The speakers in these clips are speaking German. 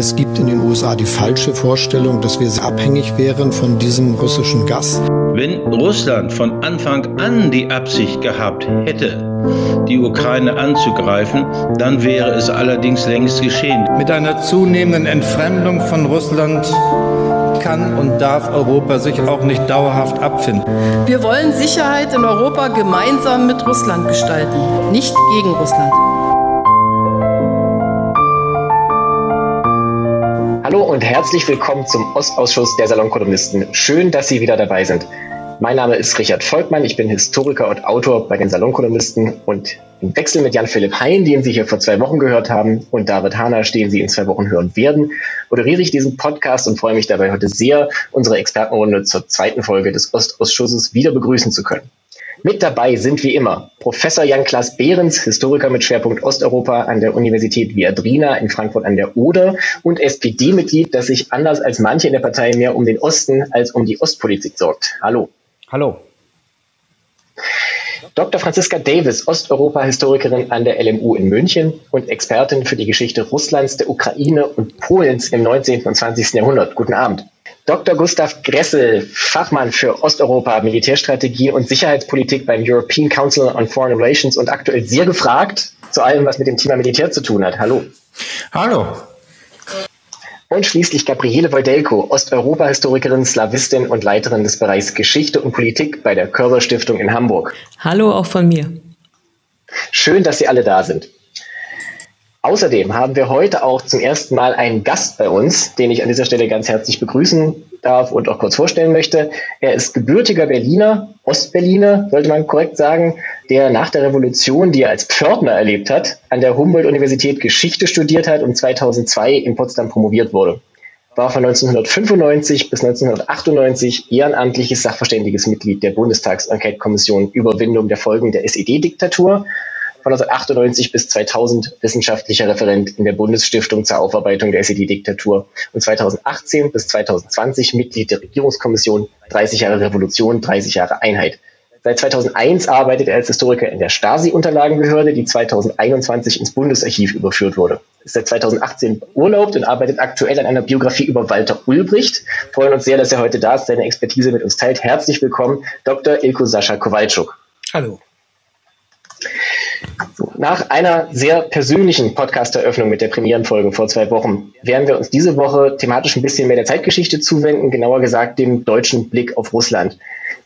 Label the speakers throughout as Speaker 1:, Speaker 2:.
Speaker 1: Es gibt in den USA die falsche Vorstellung, dass wir abhängig wären von diesem russischen Gas.
Speaker 2: Wenn Russland von Anfang an die Absicht gehabt hätte, die Ukraine anzugreifen, dann wäre es allerdings längst geschehen.
Speaker 3: Mit einer zunehmenden Entfremdung von Russland kann und darf Europa sich auch nicht dauerhaft abfinden.
Speaker 4: Wir wollen Sicherheit in Europa gemeinsam mit Russland gestalten, nicht gegen Russland.
Speaker 5: Hallo und herzlich willkommen zum Ostausschuss der Salonkolumnisten. Schön, dass Sie wieder dabei sind. Mein Name ist Richard Volkmann, ich bin Historiker und Autor bei den Salonkolumnisten und im Wechsel mit Jan-Philipp Hein, den Sie hier vor zwei Wochen gehört haben, und David Hahner, den Sie in zwei Wochen hören werden, moderiere ich diesen Podcast und freue mich dabei heute sehr, unsere Expertenrunde zur zweiten Folge des Ostausschusses wieder begrüßen zu können. Mit dabei sind wie immer Professor Jan-Klaas Behrens, Historiker mit Schwerpunkt Osteuropa an der Universität Viadrina in Frankfurt an der Oder und SPD-Mitglied, das sich anders als manche in der Partei mehr um den Osten als um die Ostpolitik sorgt. Hallo.
Speaker 6: Hallo.
Speaker 5: Dr. Franziska Davis, Osteuropa-Historikerin an der LMU in München und Expertin für die Geschichte Russlands, der Ukraine und Polens im 19. und 20. Jahrhundert. Guten Abend. Dr. Gustav Gressel, Fachmann für Osteuropa, Militärstrategie und Sicherheitspolitik beim European Council on Foreign Relations und aktuell sehr gefragt zu allem, was mit dem Thema Militär zu tun hat. Hallo.
Speaker 6: Hallo.
Speaker 5: Und schließlich Gabriele Wojdelko, Osteuropa-Historikerin, Slawistin und Leiterin des Bereichs Geschichte und Politik bei der Körber Stiftung in Hamburg.
Speaker 7: Hallo auch von mir.
Speaker 5: Schön, dass Sie alle da sind. Außerdem haben wir heute auch zum ersten Mal einen Gast bei uns, den ich an dieser Stelle ganz herzlich begrüßen darf und auch kurz vorstellen möchte. Er ist gebürtiger Berliner, Ostberliner, sollte man korrekt sagen, der nach der Revolution, die er als Pförtner erlebt hat, an der Humboldt-Universität Geschichte studiert hat und 2002 in Potsdam promoviert wurde. War von 1995 bis 1998 ehrenamtliches sachverständiges Mitglied der Bundestags-Enquete-Kommission Überwindung der Folgen der SED-Diktatur von 1998 bis 2000 wissenschaftlicher Referent in der Bundesstiftung zur Aufarbeitung der SED-Diktatur und 2018 bis 2020 Mitglied der Regierungskommission 30 Jahre Revolution, 30 Jahre Einheit. Seit 2001 arbeitet er als Historiker in der Stasi-Unterlagenbehörde, die 2021 ins Bundesarchiv überführt wurde. Ist seit 2018 urlaubt und arbeitet aktuell an einer Biografie über Walter Ulbricht. Freuen uns sehr, dass er heute da ist, seine Expertise mit uns teilt. Herzlich willkommen, Dr. Ilko Sascha Kowalczuk.
Speaker 6: Hallo.
Speaker 5: Nach einer sehr persönlichen Podcast-Eröffnung mit der Premierenfolge vor zwei Wochen werden wir uns diese Woche thematisch ein bisschen mehr der Zeitgeschichte zuwenden, genauer gesagt dem deutschen Blick auf Russland.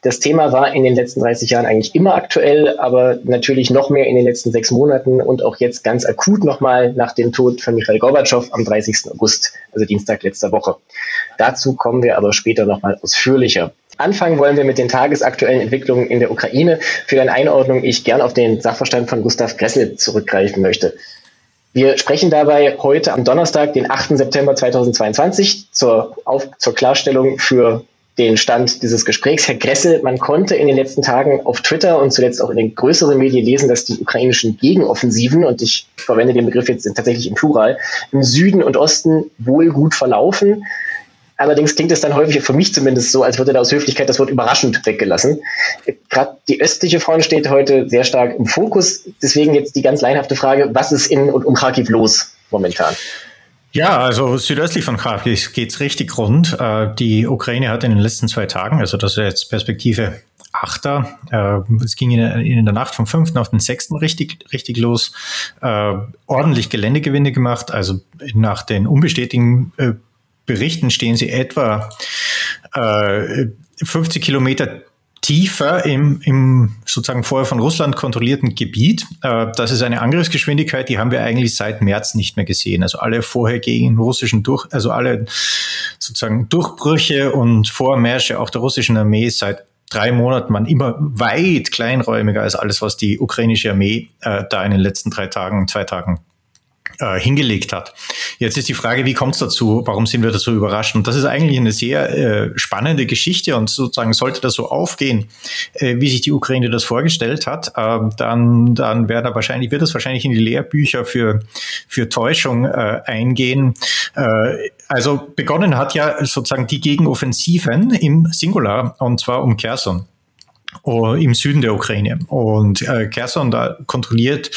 Speaker 5: Das Thema war in den letzten 30 Jahren eigentlich immer aktuell, aber natürlich noch mehr in den letzten sechs Monaten und auch jetzt ganz akut nochmal nach dem Tod von Michael Gorbatschow am 30. August, also Dienstag letzter Woche. Dazu kommen wir aber später nochmal ausführlicher. Anfangen wollen wir mit den tagesaktuellen Entwicklungen in der Ukraine. Für eine Einordnung ich gern auf den Sachverstand von Gustav Gressel zurückgreifen möchte. Wir sprechen dabei heute am Donnerstag, den 8. September 2022, zur, auf, zur Klarstellung für den Stand dieses Gesprächs. Herr Gressel, man konnte in den letzten Tagen auf Twitter und zuletzt auch in den größeren Medien lesen, dass die ukrainischen Gegenoffensiven, und ich verwende den Begriff jetzt tatsächlich im Plural, im Süden und Osten wohl gut verlaufen. Allerdings klingt es dann häufig für mich zumindest so, als würde da aus Höflichkeit das Wort überraschend weggelassen. Gerade die östliche Front steht heute sehr stark im Fokus. Deswegen jetzt die ganz leinhafte Frage, was ist in und um Kharkiv los momentan?
Speaker 6: Ja, also südöstlich von Kharkiv geht's richtig rund. Äh, die Ukraine hat in den letzten zwei Tagen, also das ist jetzt Perspektive Achter. Äh, es ging in, der Nacht vom 5. auf den 6. richtig, richtig los. Äh, ordentlich Geländegewinne gemacht. Also nach den unbestätigten Berichten stehen sie etwa äh, 50 Kilometer tiefer im, im sozusagen vorher von Russland kontrollierten Gebiet. Äh, das ist eine Angriffsgeschwindigkeit, die haben wir eigentlich seit März nicht mehr gesehen. Also alle vorher gegen russischen Durch, also alle sozusagen Durchbrüche und Vormärsche auch der russischen Armee seit drei Monaten waren immer weit kleinräumiger als alles, was die ukrainische Armee äh, da in den letzten drei Tagen, zwei Tagen äh, hingelegt hat. Jetzt ist die Frage, wie kommt es dazu? Warum sind wir da so überrascht? Und das ist eigentlich eine sehr äh, spannende Geschichte und sozusagen sollte das so aufgehen, äh, wie sich die Ukraine das vorgestellt hat, äh, dann, dann wäre da wahrscheinlich, wird das wahrscheinlich in die Lehrbücher für, für Täuschung äh, eingehen. Äh, also begonnen hat ja sozusagen die Gegenoffensiven im Singular und zwar um Kherson. uh, im Süden der Ukraine. Und äh, Kherson, da kontrolliert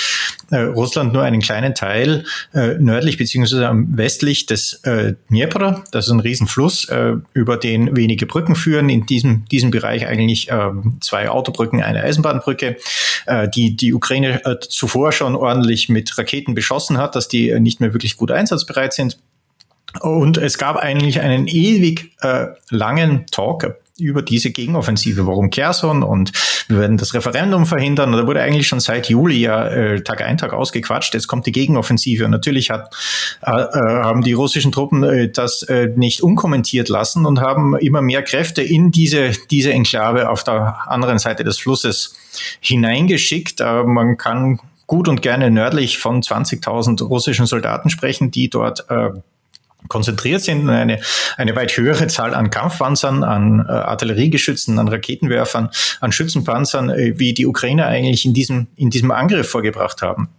Speaker 6: äh, Russland nur einen kleinen Teil äh, nördlich beziehungsweise westlich des äh, Dnepr. Das ist ein Riesenfluss, äh, über den wenige Brücken führen. In diesem, diesem Bereich eigentlich äh, zwei Autobrücken, eine Eisenbahnbrücke, äh, die die Ukraine äh, zuvor schon ordentlich mit Raketen beschossen hat, dass die äh, nicht mehr wirklich gut einsatzbereit sind. Und es gab eigentlich einen ewig äh, langen Talk über diese Gegenoffensive. Warum Kherson und wir werden das Referendum verhindern. da wurde eigentlich schon seit Juli ja äh, Tag ein, Tag ausgequatscht. Jetzt kommt die Gegenoffensive. Und natürlich hat, äh, äh, haben die russischen Truppen äh, das äh, nicht unkommentiert lassen und haben immer mehr Kräfte in diese, diese Enklave auf der anderen Seite des Flusses hineingeschickt. Äh, man kann gut und gerne nördlich von 20.000 russischen Soldaten sprechen, die dort äh, konzentriert sind eine, eine weit höhere Zahl an Kampfpanzern, an äh, Artilleriegeschützen, an Raketenwerfern, an Schützenpanzern, äh, wie die Ukrainer eigentlich in diesem, in diesem Angriff vorgebracht haben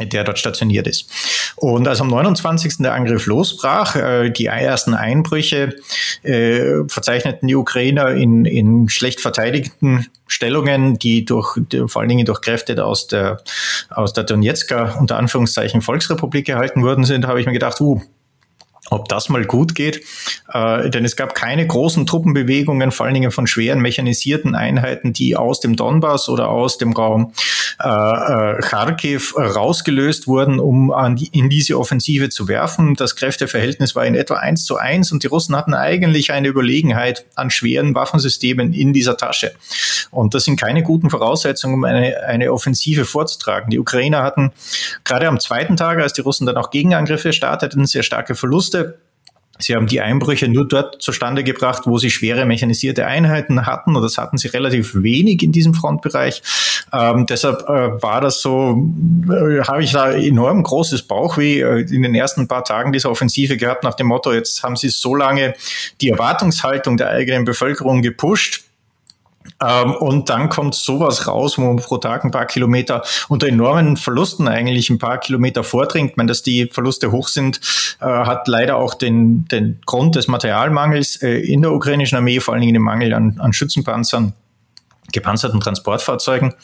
Speaker 6: der dort stationiert ist. Und als am 29. der Angriff losbrach, äh, die ersten Einbrüche äh, verzeichneten die Ukrainer in, in schlecht verteidigten Stellungen, die durch, vor allen Dingen durch Kräfte aus der, aus der Donetsker, unter Anführungszeichen, Volksrepublik gehalten worden sind, habe ich mir gedacht, uh, ob das mal gut geht. Äh, denn es gab keine großen Truppenbewegungen, vor allen Dingen von schweren mechanisierten Einheiten, die aus dem Donbass oder aus dem Raum äh, äh, Kharkiv rausgelöst wurden, um an die, in diese Offensive zu werfen. Das Kräfteverhältnis war in etwa eins zu eins und die Russen hatten eigentlich eine Überlegenheit an schweren Waffensystemen in dieser Tasche. Und das sind keine guten Voraussetzungen, um eine, eine Offensive vorzutragen. Die Ukrainer hatten gerade am zweiten Tag, als die Russen dann auch Gegenangriffe starteten, sehr starke Verluste. Sie haben die Einbrüche nur dort zustande gebracht, wo sie schwere mechanisierte Einheiten hatten, und das hatten sie relativ wenig in diesem Frontbereich. Ähm, deshalb äh, war das so, äh, habe ich da enorm großes Bauchweh äh, in den ersten paar Tagen dieser Offensive gehabt, nach dem Motto, jetzt haben sie so lange die Erwartungshaltung der eigenen Bevölkerung gepusht ähm, und dann kommt sowas raus, wo man pro Tag ein paar Kilometer unter enormen Verlusten eigentlich ein paar Kilometer vordringt. Wenn das die Verluste hoch sind, äh, hat leider auch den, den Grund des Materialmangels äh, in der ukrainischen Armee, vor allen Dingen den Mangel an, an Schützenpanzern, gepanzerten Transportfahrzeugen.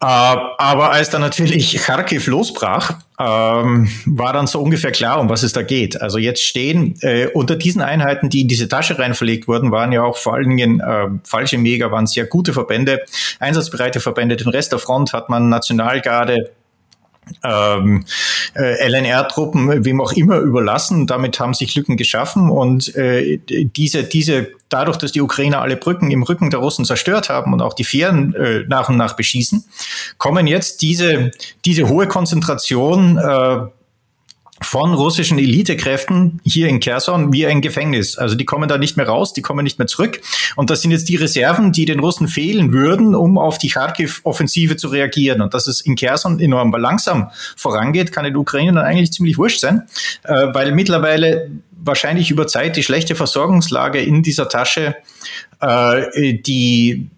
Speaker 6: Äh, aber als dann natürlich Kharkiv losbrach, ähm, war dann so ungefähr klar, um was es da geht. Also jetzt stehen äh, unter diesen Einheiten, die in diese Tasche rein verlegt wurden, waren ja auch vor allen Dingen äh, falsche Mega, waren sehr gute Verbände, einsatzbereite Verbände. Den Rest der Front hat man Nationalgarde, ähm, äh, LNR-Truppen, wem auch immer überlassen. Damit haben sich Lücken geschaffen und äh, diese, diese, dadurch, dass die Ukrainer alle Brücken im Rücken der Russen zerstört haben und auch die Fähren äh, nach und nach beschießen, kommen jetzt diese, diese hohe Konzentration äh, von russischen Elitekräften hier in Kherson wie ein Gefängnis. Also die kommen da nicht mehr raus, die kommen nicht mehr zurück. Und das sind jetzt die Reserven, die den Russen fehlen würden, um auf die Kharkiv-Offensive zu reagieren. Und dass es in Kherson enorm langsam vorangeht, kann den Ukrainern dann eigentlich ziemlich wurscht sein, äh, weil mittlerweile wahrscheinlich über Zeit die schlechte Versorgungslage in dieser Tasche äh, die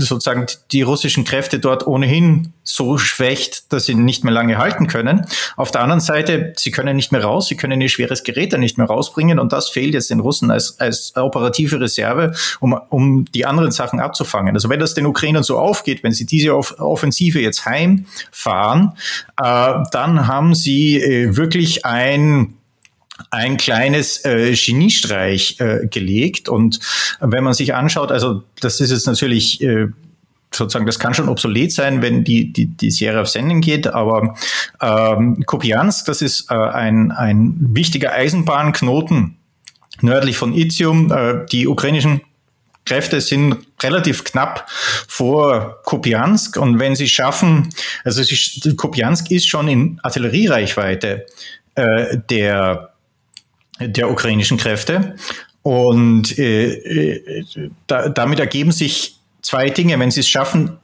Speaker 6: sozusagen die russischen Kräfte dort ohnehin so schwächt, dass sie nicht mehr lange halten können. Auf der anderen Seite, sie können nicht mehr raus, sie können ihr schweres Gerät dann nicht mehr rausbringen und das fehlt jetzt den Russen als, als operative Reserve, um, um die anderen Sachen abzufangen. Also wenn das den Ukrainern so aufgeht, wenn sie diese Offensive jetzt heimfahren, äh, dann haben sie äh, wirklich ein ein kleines äh, Geniestreich äh, gelegt. Und wenn man sich anschaut, also das ist jetzt natürlich äh, sozusagen, das kann schon obsolet sein, wenn die, die, die Serie auf Sendung geht, aber ähm, Kupiansk, das ist äh, ein, ein wichtiger Eisenbahnknoten nördlich von Izium. Äh, die ukrainischen Kräfte sind relativ knapp vor Kupiansk und wenn sie schaffen, also sie, Kupiansk ist schon in Artilleriereichweite äh, der der ukrainischen Kräfte. Und äh, äh, da, damit ergeben sich zwei Dinge. Wenn sie es schaffen,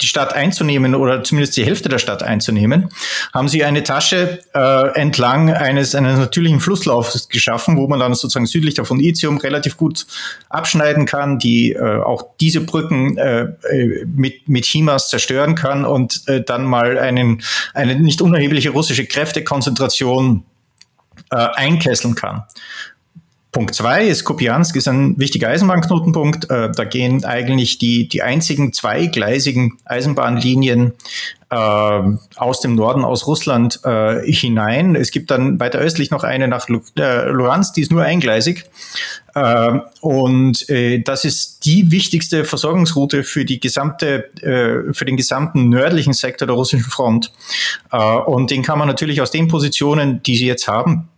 Speaker 6: die Stadt einzunehmen oder zumindest die Hälfte der Stadt einzunehmen, haben sie eine Tasche äh, entlang eines, eines natürlichen Flusslaufs geschaffen, wo man dann sozusagen südlich davon Izium relativ gut abschneiden kann, die äh, auch diese Brücken äh, äh mit, mit HIMARS zerstören kann und äh, dann mal einen, eine nicht unerhebliche russische Kräftekonzentration äh, einkesseln kann. Punkt zwei ist, Kupiansk ist ein wichtiger Eisenbahnknotenpunkt. Äh, da gehen eigentlich die, die einzigen zweigleisigen Eisenbahnlinien äh, aus dem Norden, aus Russland äh, hinein. Es gibt dann weiter östlich noch eine nach äh, Luhansk, die ist nur eingleisig. Äh, und äh, das ist die wichtigste Versorgungsroute für die gesamte, für den gesamten nördlichen Sektor der russischen Front. Und den kann man natürlich aus den Positionen, die sie jetzt haben,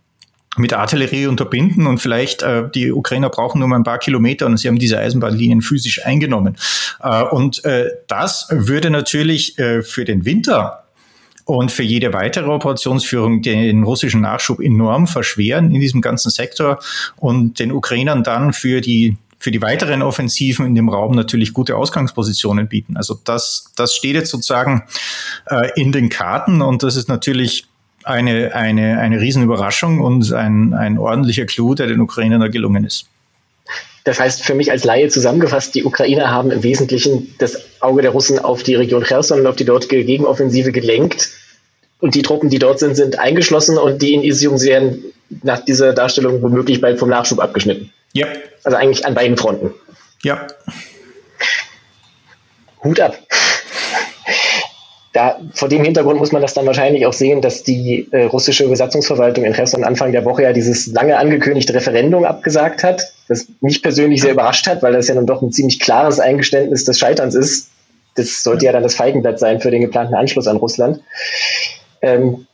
Speaker 6: mit Artillerie unterbinden und vielleicht äh, die Ukrainer brauchen nur mal ein paar Kilometer und sie haben diese Eisenbahnlinien physisch eingenommen. Äh, und äh, das würde natürlich äh, für den Winter und für jede weitere Operationsführung den russischen Nachschub enorm verschweren in diesem ganzen Sektor und den Ukrainern dann für die für die weiteren Offensiven in dem Raum natürlich gute Ausgangspositionen bieten. Also das, das steht jetzt sozusagen äh, in den Karten und das ist natürlich eine, eine, eine Riesenüberraschung und ein, ein ordentlicher Clou, der den Ukrainern da gelungen ist.
Speaker 5: Das heißt für mich als Laie zusammengefasst, die Ukrainer haben im Wesentlichen das Auge der Russen auf die Region Cherson und auf die dortige Gegenoffensive gelenkt. Und die Truppen, die dort sind, sind eingeschlossen und die in Isium werden nach dieser Darstellung womöglich bald vom Nachschub abgeschnitten.
Speaker 6: Ja.
Speaker 5: Also eigentlich an beiden Fronten.
Speaker 6: Ja.
Speaker 5: Hut ab da, vor dem Hintergrund muss man das dann wahrscheinlich auch sehen, dass die äh, russische Besatzungsverwaltung in Cherson Anfang der Woche ja dieses lange angekündigte Referendum abgesagt hat, das mich persönlich sehr überrascht hat, weil das ja dann doch ein ziemlich klares Eingeständnis des Scheiterns ist. Das sollte ja dann das Feigenblatt sein für den geplanten Anschluss an Russland. Ähm,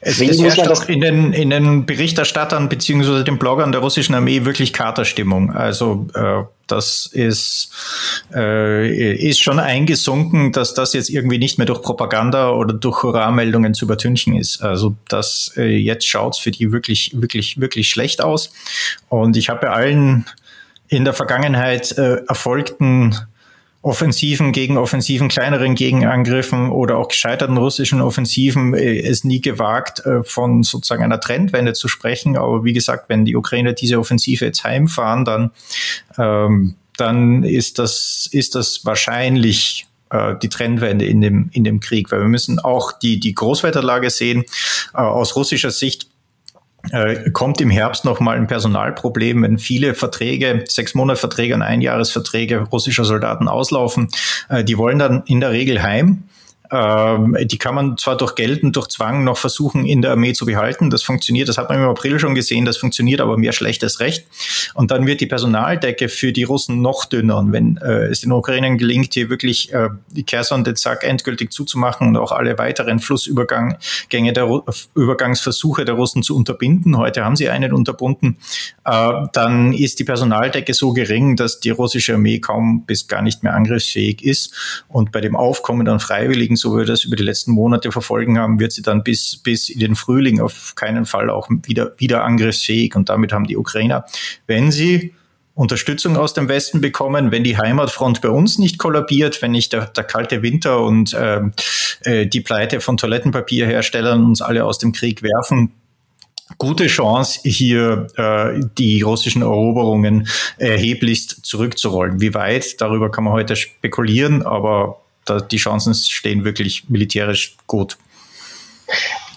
Speaker 6: es, es herrscht auch in den, in den Berichterstattern beziehungsweise den Bloggern der russischen Armee wirklich Katerstimmung. Also äh, das ist, äh, ist schon eingesunken, dass das jetzt irgendwie nicht mehr durch Propaganda oder durch Hurra-Meldungen zu übertünchen ist. Also das äh, jetzt schaut's für die wirklich, wirklich, wirklich schlecht aus. Und ich habe bei allen in der Vergangenheit äh, erfolgten Offensiven gegen Offensiven, kleineren Gegenangriffen oder auch gescheiterten russischen Offensiven äh, es nie gewagt, äh, von sozusagen einer Trendwende zu sprechen. Aber wie gesagt, wenn die Ukrainer diese Offensive jetzt heimfahren, dann, ähm, dann ist das, ist das wahrscheinlich äh, die Trendwende in dem, in dem Krieg, weil wir müssen auch die, die Großwetterlage sehen. Äh, aus russischer Sicht kommt im Herbst nochmal ein Personalproblem, wenn viele Verträge, sechs Monate Verträge und Einjahresverträge russischer Soldaten auslaufen. Äh, die wollen dann in der Regel heim ähm, die kann man zwar durch Geld und durch Zwang noch versuchen, in der Armee zu behalten. Das funktioniert, das hat man im April schon gesehen, das funktioniert aber mehr schlecht als recht. Und dann wird die Personaldecke für die Russen noch dünner. Und wenn äh, es den Ukrainern gelingt, hier wirklich äh, die Kherson, den Zack endgültig zuzumachen und auch alle weiteren Flussübergänge der Ru Übergangsversuche der Russen zu unterbinden, heute haben sie einen unterbunden, äh, dann ist die Personaldecke so gering, dass die russische Armee kaum bis gar nicht mehr angriffsfähig ist. Und bei dem Aufkommen an Freiwilligen so wie wir das über die letzten Monate verfolgen haben, wird sie dann bis, bis in den Frühling auf keinen Fall auch wieder, wieder angriffsfähig. Und damit haben die Ukrainer, wenn sie Unterstützung aus dem Westen bekommen, wenn die Heimatfront bei uns nicht kollabiert, wenn nicht der, der kalte Winter und ähm, äh, die Pleite von Toilettenpapierherstellern uns alle aus dem Krieg werfen, gute Chance, hier äh, die russischen Eroberungen erheblichst zurückzurollen. Wie weit, darüber kann man heute spekulieren, aber da, die Chancen stehen wirklich militärisch gut.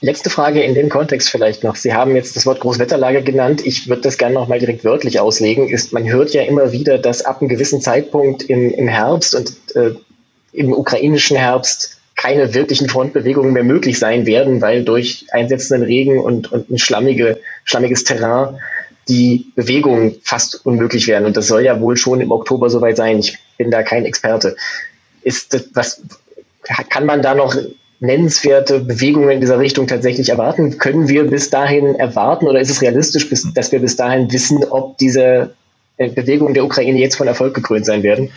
Speaker 5: Letzte Frage in dem Kontext vielleicht noch. Sie haben jetzt das Wort Großwetterlage genannt. Ich würde das gerne noch mal direkt wörtlich auslegen. Ist, man hört ja immer wieder, dass ab einem gewissen Zeitpunkt im, im Herbst und äh, im ukrainischen Herbst keine wirklichen Frontbewegungen mehr möglich sein werden, weil durch einsetzenden Regen und, und ein schlammige, schlammiges Terrain die Bewegungen fast unmöglich werden. Und das soll ja wohl schon im Oktober soweit sein. Ich bin da kein Experte. Ist das, was, kann man da noch nennenswerte Bewegungen in dieser Richtung tatsächlich erwarten? Können wir bis dahin erwarten oder ist es realistisch, bis, dass wir bis dahin wissen, ob diese äh, Bewegungen der Ukraine jetzt von Erfolg gekrönt sein werden?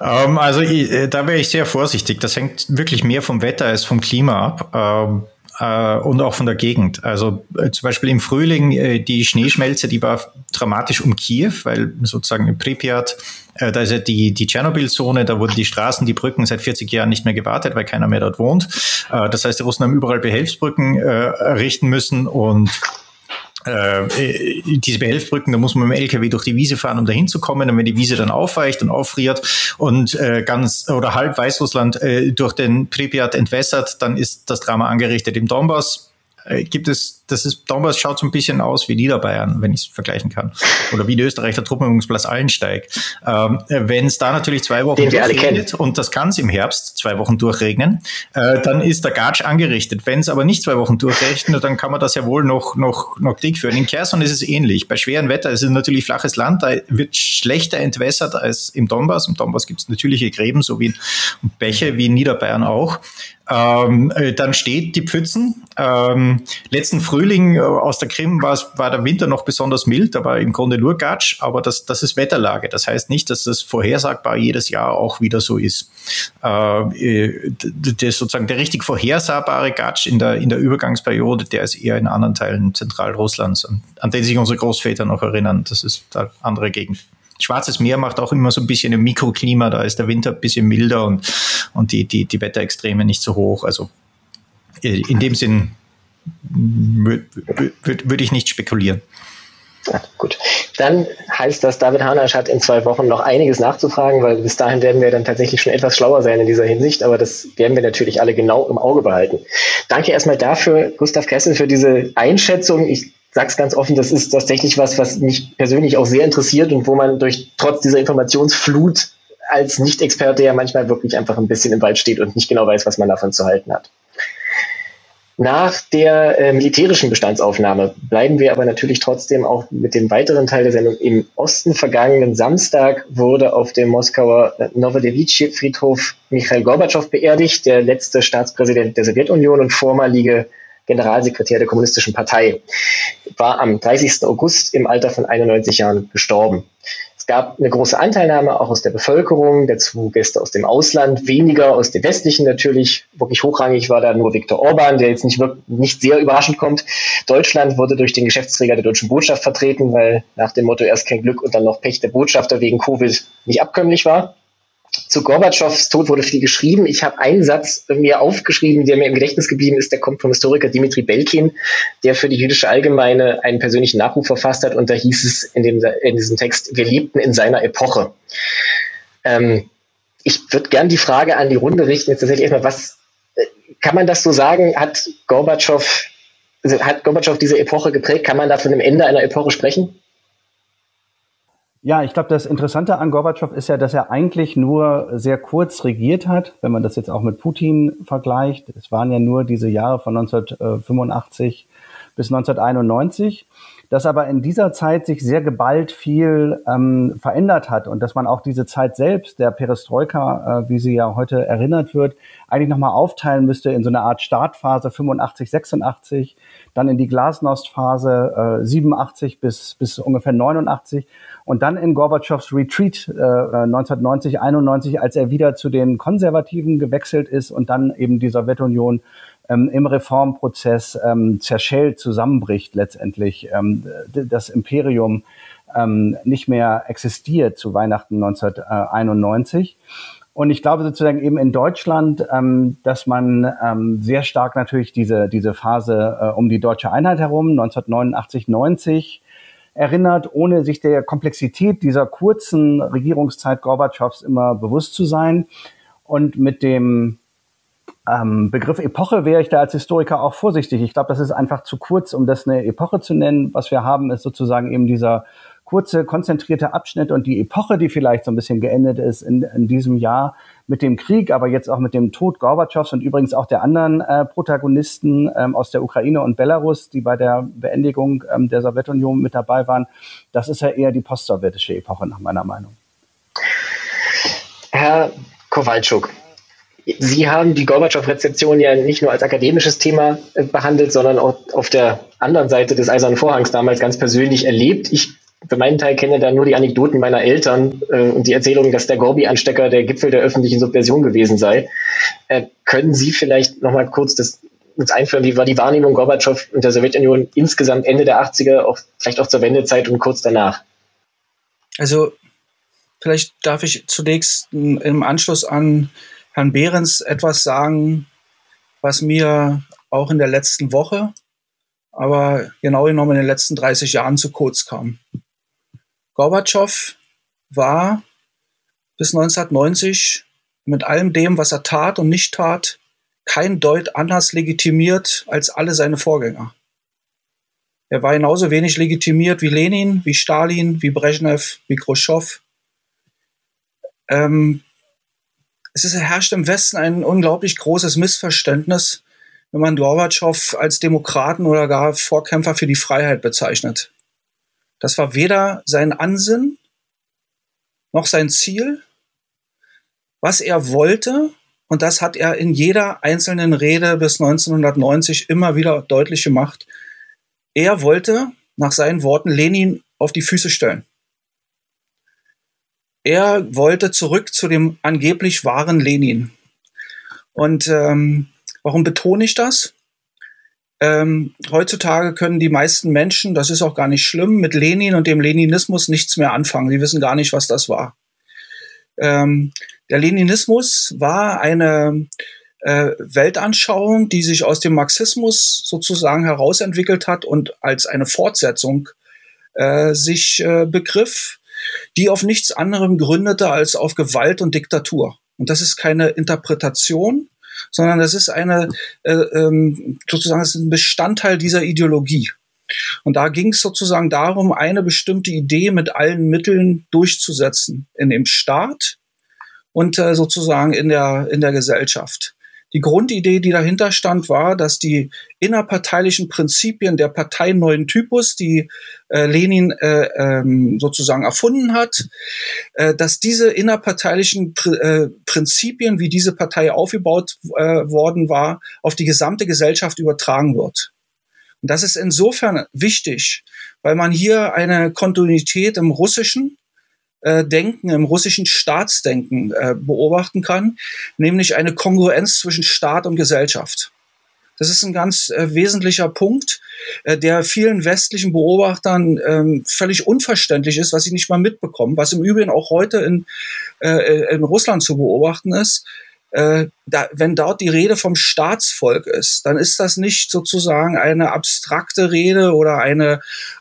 Speaker 6: Ähm, also äh, da wäre ich sehr vorsichtig. Das hängt wirklich mehr vom Wetter als vom Klima ab. Ähm, äh, und auch von der Gegend. Also äh, zum Beispiel im Frühling äh, die Schneeschmelze, die war dramatisch um Kiew, weil sozusagen in Pripyat, äh, da ist ja die, Tschernobyl-Zone, da wurden die Straßen, die Brücken seit 40 Jahren nicht mehr gewartet, weil keiner mehr dort wohnt. Äh, das heißt, die Russen haben überall Behelfsbrücken äh, errichten müssen und äh, diese Behelfsbrücken, da muss man mit dem LKW durch die Wiese fahren, um dahin zu kommen. Und wenn die Wiese dann aufweicht und auffriert und äh, ganz oder halb Weißrussland äh, durch den Pripyat entwässert, dann ist das Drama angerichtet. Im Donbass äh, gibt es das ist, Donbass schaut so ein bisschen aus wie Niederbayern, wenn ich es vergleichen kann. Oder wie die Österreicher Truppenübungsplatz Allensteig. Ähm, wenn es da natürlich zwei Wochen durchregnet, und das kann es im Herbst zwei Wochen durchregnen, äh, dann ist der Gatsch angerichtet. Wenn es aber nicht zwei Wochen durchregnet, dann kann man das ja wohl noch, noch, noch Krieg führen. In Kherson ist es ähnlich. Bei schwerem Wetter ist es natürlich flaches Land, da wird schlechter entwässert als im Donbass. Im Donbass gibt es natürliche Gräben, so wie Bäche, wie in Niederbayern auch. Ähm, äh, dann steht die Pfützen. Ähm, letzten Frühling äh, aus der Krim war, der Winter noch besonders mild, aber im Grunde nur Gatsch. Aber das, das ist Wetterlage. Das heißt nicht, dass das vorhersagbar jedes Jahr auch wieder so ist. Äh, äh der, sozusagen der richtig vorhersagbare Gatsch in der, in der Übergangsperiode, der ist eher in anderen Teilen Zentralrusslands, an, an den sich unsere Großväter noch erinnern. Das ist eine andere Gegend. Schwarzes Meer macht auch immer so ein bisschen ein Mikroklima, da ist der Winter ein bisschen milder und, und die, die, die Wetterextreme nicht so hoch. Also äh, in dem Sinn würde würd, ich nicht spekulieren.
Speaker 5: Ja, gut. Dann heißt das, David Hanasch hat in zwei Wochen noch einiges nachzufragen, weil bis dahin werden wir dann tatsächlich schon etwas schlauer sein in dieser Hinsicht, aber das werden wir natürlich alle genau im Auge behalten. Danke erstmal dafür, Gustav Kessel, für diese Einschätzung. Ich sag's ganz offen, das ist tatsächlich was, was mich persönlich auch sehr interessiert und wo man durch trotz dieser Informationsflut als Nicht-Experte ja manchmal wirklich einfach ein bisschen im Wald steht und nicht genau weiß, was man davon zu halten hat. Nach der äh, militärischen Bestandsaufnahme bleiben wir aber natürlich trotzdem auch mit dem weiteren Teil der Sendung im Osten. Vergangenen Samstag wurde auf dem Moskauer Novodevitschi-Friedhof Michail Gorbatschow beerdigt, der letzte Staatspräsident der Sowjetunion und vormalige Generalsekretär der Kommunistischen Partei, war am 30. August im Alter von 91 Jahren gestorben. Es gab eine große Anteilnahme auch aus der Bevölkerung, dazu Gäste aus dem Ausland, weniger aus dem Westlichen natürlich. Wirklich hochrangig war da nur Viktor Orban, der jetzt nicht, wirklich, nicht sehr überraschend kommt. Deutschland wurde durch den Geschäftsträger der deutschen Botschaft vertreten, weil nach dem Motto erst kein Glück und dann noch Pech der Botschafter wegen Covid nicht abkömmlich war. Zu Gorbatschows Tod wurde viel geschrieben. Ich habe einen Satz mir aufgeschrieben, der mir im Gedächtnis geblieben ist. Der kommt vom Historiker Dimitri Belkin, der für die jüdische Allgemeine einen persönlichen Nachruf verfasst hat. Und da hieß es in, dem, in diesem Text, wir lebten in seiner Epoche. Ähm, ich würde gern die Frage an die Runde richten. Jetzt tatsächlich erstmal, was äh, kann man das so sagen? Hat Gorbatschow, also hat Gorbatschow diese Epoche geprägt? Kann man da von dem Ende einer Epoche sprechen?
Speaker 7: Ja, ich glaube, das Interessante an Gorbatschow ist ja, dass er eigentlich nur sehr kurz regiert hat, wenn man das jetzt auch mit Putin vergleicht. Es waren ja nur diese Jahre von 1985 bis 1991, dass aber in dieser Zeit sich sehr geballt viel ähm, verändert hat und dass man auch diese Zeit selbst, der Perestroika, äh, wie sie ja heute erinnert wird, eigentlich nochmal aufteilen müsste in so eine Art Startphase 85, 86, dann in die Glasnost-Phase äh, 87 bis, bis ungefähr 89 und dann in Gorbatschows Retreat äh, 1990, 91, als er wieder zu den Konservativen gewechselt ist und dann eben die Sowjetunion ähm, im Reformprozess ähm, zerschellt, zusammenbricht letztendlich, ähm, das Imperium ähm, nicht mehr existiert zu Weihnachten 1991. Und ich glaube sozusagen eben in Deutschland, ähm, dass man ähm, sehr stark natürlich diese, diese Phase äh, um die deutsche Einheit herum, 1989, 90, erinnert, ohne sich der Komplexität dieser kurzen Regierungszeit Gorbatschows immer bewusst zu sein. Und mit dem ähm, Begriff Epoche wäre ich da als Historiker auch vorsichtig. Ich glaube, das ist einfach zu kurz, um das eine Epoche zu nennen. Was wir haben, ist sozusagen eben dieser kurze, konzentrierte Abschnitt und die Epoche, die vielleicht so ein bisschen geendet ist in, in diesem Jahr mit dem Krieg, aber jetzt auch mit dem Tod Gorbatschows und übrigens auch der anderen äh, Protagonisten ähm, aus der Ukraine und Belarus, die bei der Beendigung ähm, der Sowjetunion mit dabei waren. Das ist ja eher die postsowjetische Epoche nach meiner Meinung.
Speaker 5: Herr Kowalczuk, Sie haben die Gorbatschow-Rezeption ja nicht nur als akademisches Thema äh, behandelt, sondern auch auf der anderen Seite des Eisernen Vorhangs damals ganz persönlich erlebt. Ich für meinen Teil kenne da nur die Anekdoten meiner Eltern äh, und die Erzählung, dass der Gorbi-Anstecker der Gipfel der öffentlichen Subversion gewesen sei. Äh, können Sie vielleicht nochmal kurz das uns einführen, wie war die Wahrnehmung Gorbatschow und der Sowjetunion insgesamt Ende der 80er, auch, vielleicht auch zur Wendezeit und kurz danach?
Speaker 8: Also vielleicht darf ich zunächst im Anschluss an Herrn Behrens etwas sagen, was mir auch in der letzten Woche, aber genau genommen in den letzten 30 Jahren zu kurz kam. Gorbatschow war bis 1990 mit allem dem, was er tat und nicht tat, kein Deut anders legitimiert als alle seine Vorgänger. Er war genauso wenig legitimiert wie Lenin, wie Stalin, wie Brezhnev, wie Khrushchev. Ähm, es ist, herrscht im Westen ein unglaublich großes Missverständnis, wenn man Gorbatschow als Demokraten oder gar Vorkämpfer für die Freiheit bezeichnet. Das war weder sein Ansinn noch sein Ziel. Was er wollte, und das hat er in jeder einzelnen Rede bis 1990 immer wieder deutlich gemacht, er wollte nach seinen Worten Lenin auf die Füße stellen. Er wollte zurück zu dem angeblich wahren Lenin. Und ähm, warum betone ich das? Ähm, heutzutage können die meisten Menschen, das ist auch gar nicht schlimm, mit Lenin und dem Leninismus nichts mehr anfangen. Die wissen gar nicht, was das war. Ähm, der Leninismus war eine äh, Weltanschauung, die sich aus dem Marxismus sozusagen herausentwickelt hat und als eine Fortsetzung äh, sich äh, begriff, die auf nichts anderem gründete als auf Gewalt und Diktatur. Und das ist keine Interpretation, sondern das ist eine äh, ähm, sozusagen das ist ein Bestandteil dieser Ideologie. Und da ging es sozusagen darum, eine bestimmte Idee mit allen Mitteln durchzusetzen in dem Staat und äh, sozusagen in der in der Gesellschaft. Die Grundidee, die dahinter stand, war, dass die innerparteilichen Prinzipien der Partei neuen Typus, die äh, Lenin äh, ähm, sozusagen erfunden hat, äh, dass diese innerparteilichen Pr äh, Prinzipien, wie diese Partei aufgebaut äh, worden war, auf die gesamte Gesellschaft übertragen wird. Und das ist insofern wichtig, weil man hier eine Kontinuität im Russischen äh, Denken, im russischen Staatsdenken äh, beobachten kann, nämlich eine Kongruenz zwischen Staat und Gesellschaft. Das ist ein ganz äh, wesentlicher Punkt, äh, der vielen westlichen Beobachtern ähm, völlig unverständlich ist, was sie nicht mal mitbekommen, was im Übrigen auch heute in, äh, in Russland zu beobachten ist äh, da, wenn dort die Rede vom Staatsvolk ist, dann ist das nicht sozusagen eine abstrakte Rede oder eine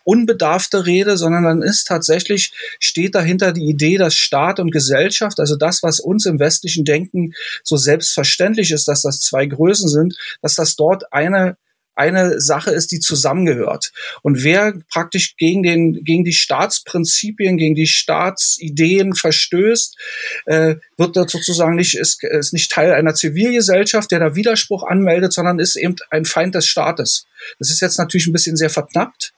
Speaker 8: unbedarfte Rede, sondern dann ist tatsächlich, steht dahinter die Idee, dass Staat und Gesellschaft, also das, was uns im westlichen Denken so selbstverständlich ist, dass das zwei Größen sind, dass das dort eine eine Sache ist, die zusammengehört. Und wer praktisch gegen, den, gegen die Staatsprinzipien, gegen die Staatsideen verstößt, äh, wird dort sozusagen nicht, ist, ist nicht Teil einer Zivilgesellschaft, der da Widerspruch anmeldet, sondern ist eben ein Feind des Staates. Das ist jetzt natürlich ein bisschen sehr verknappt.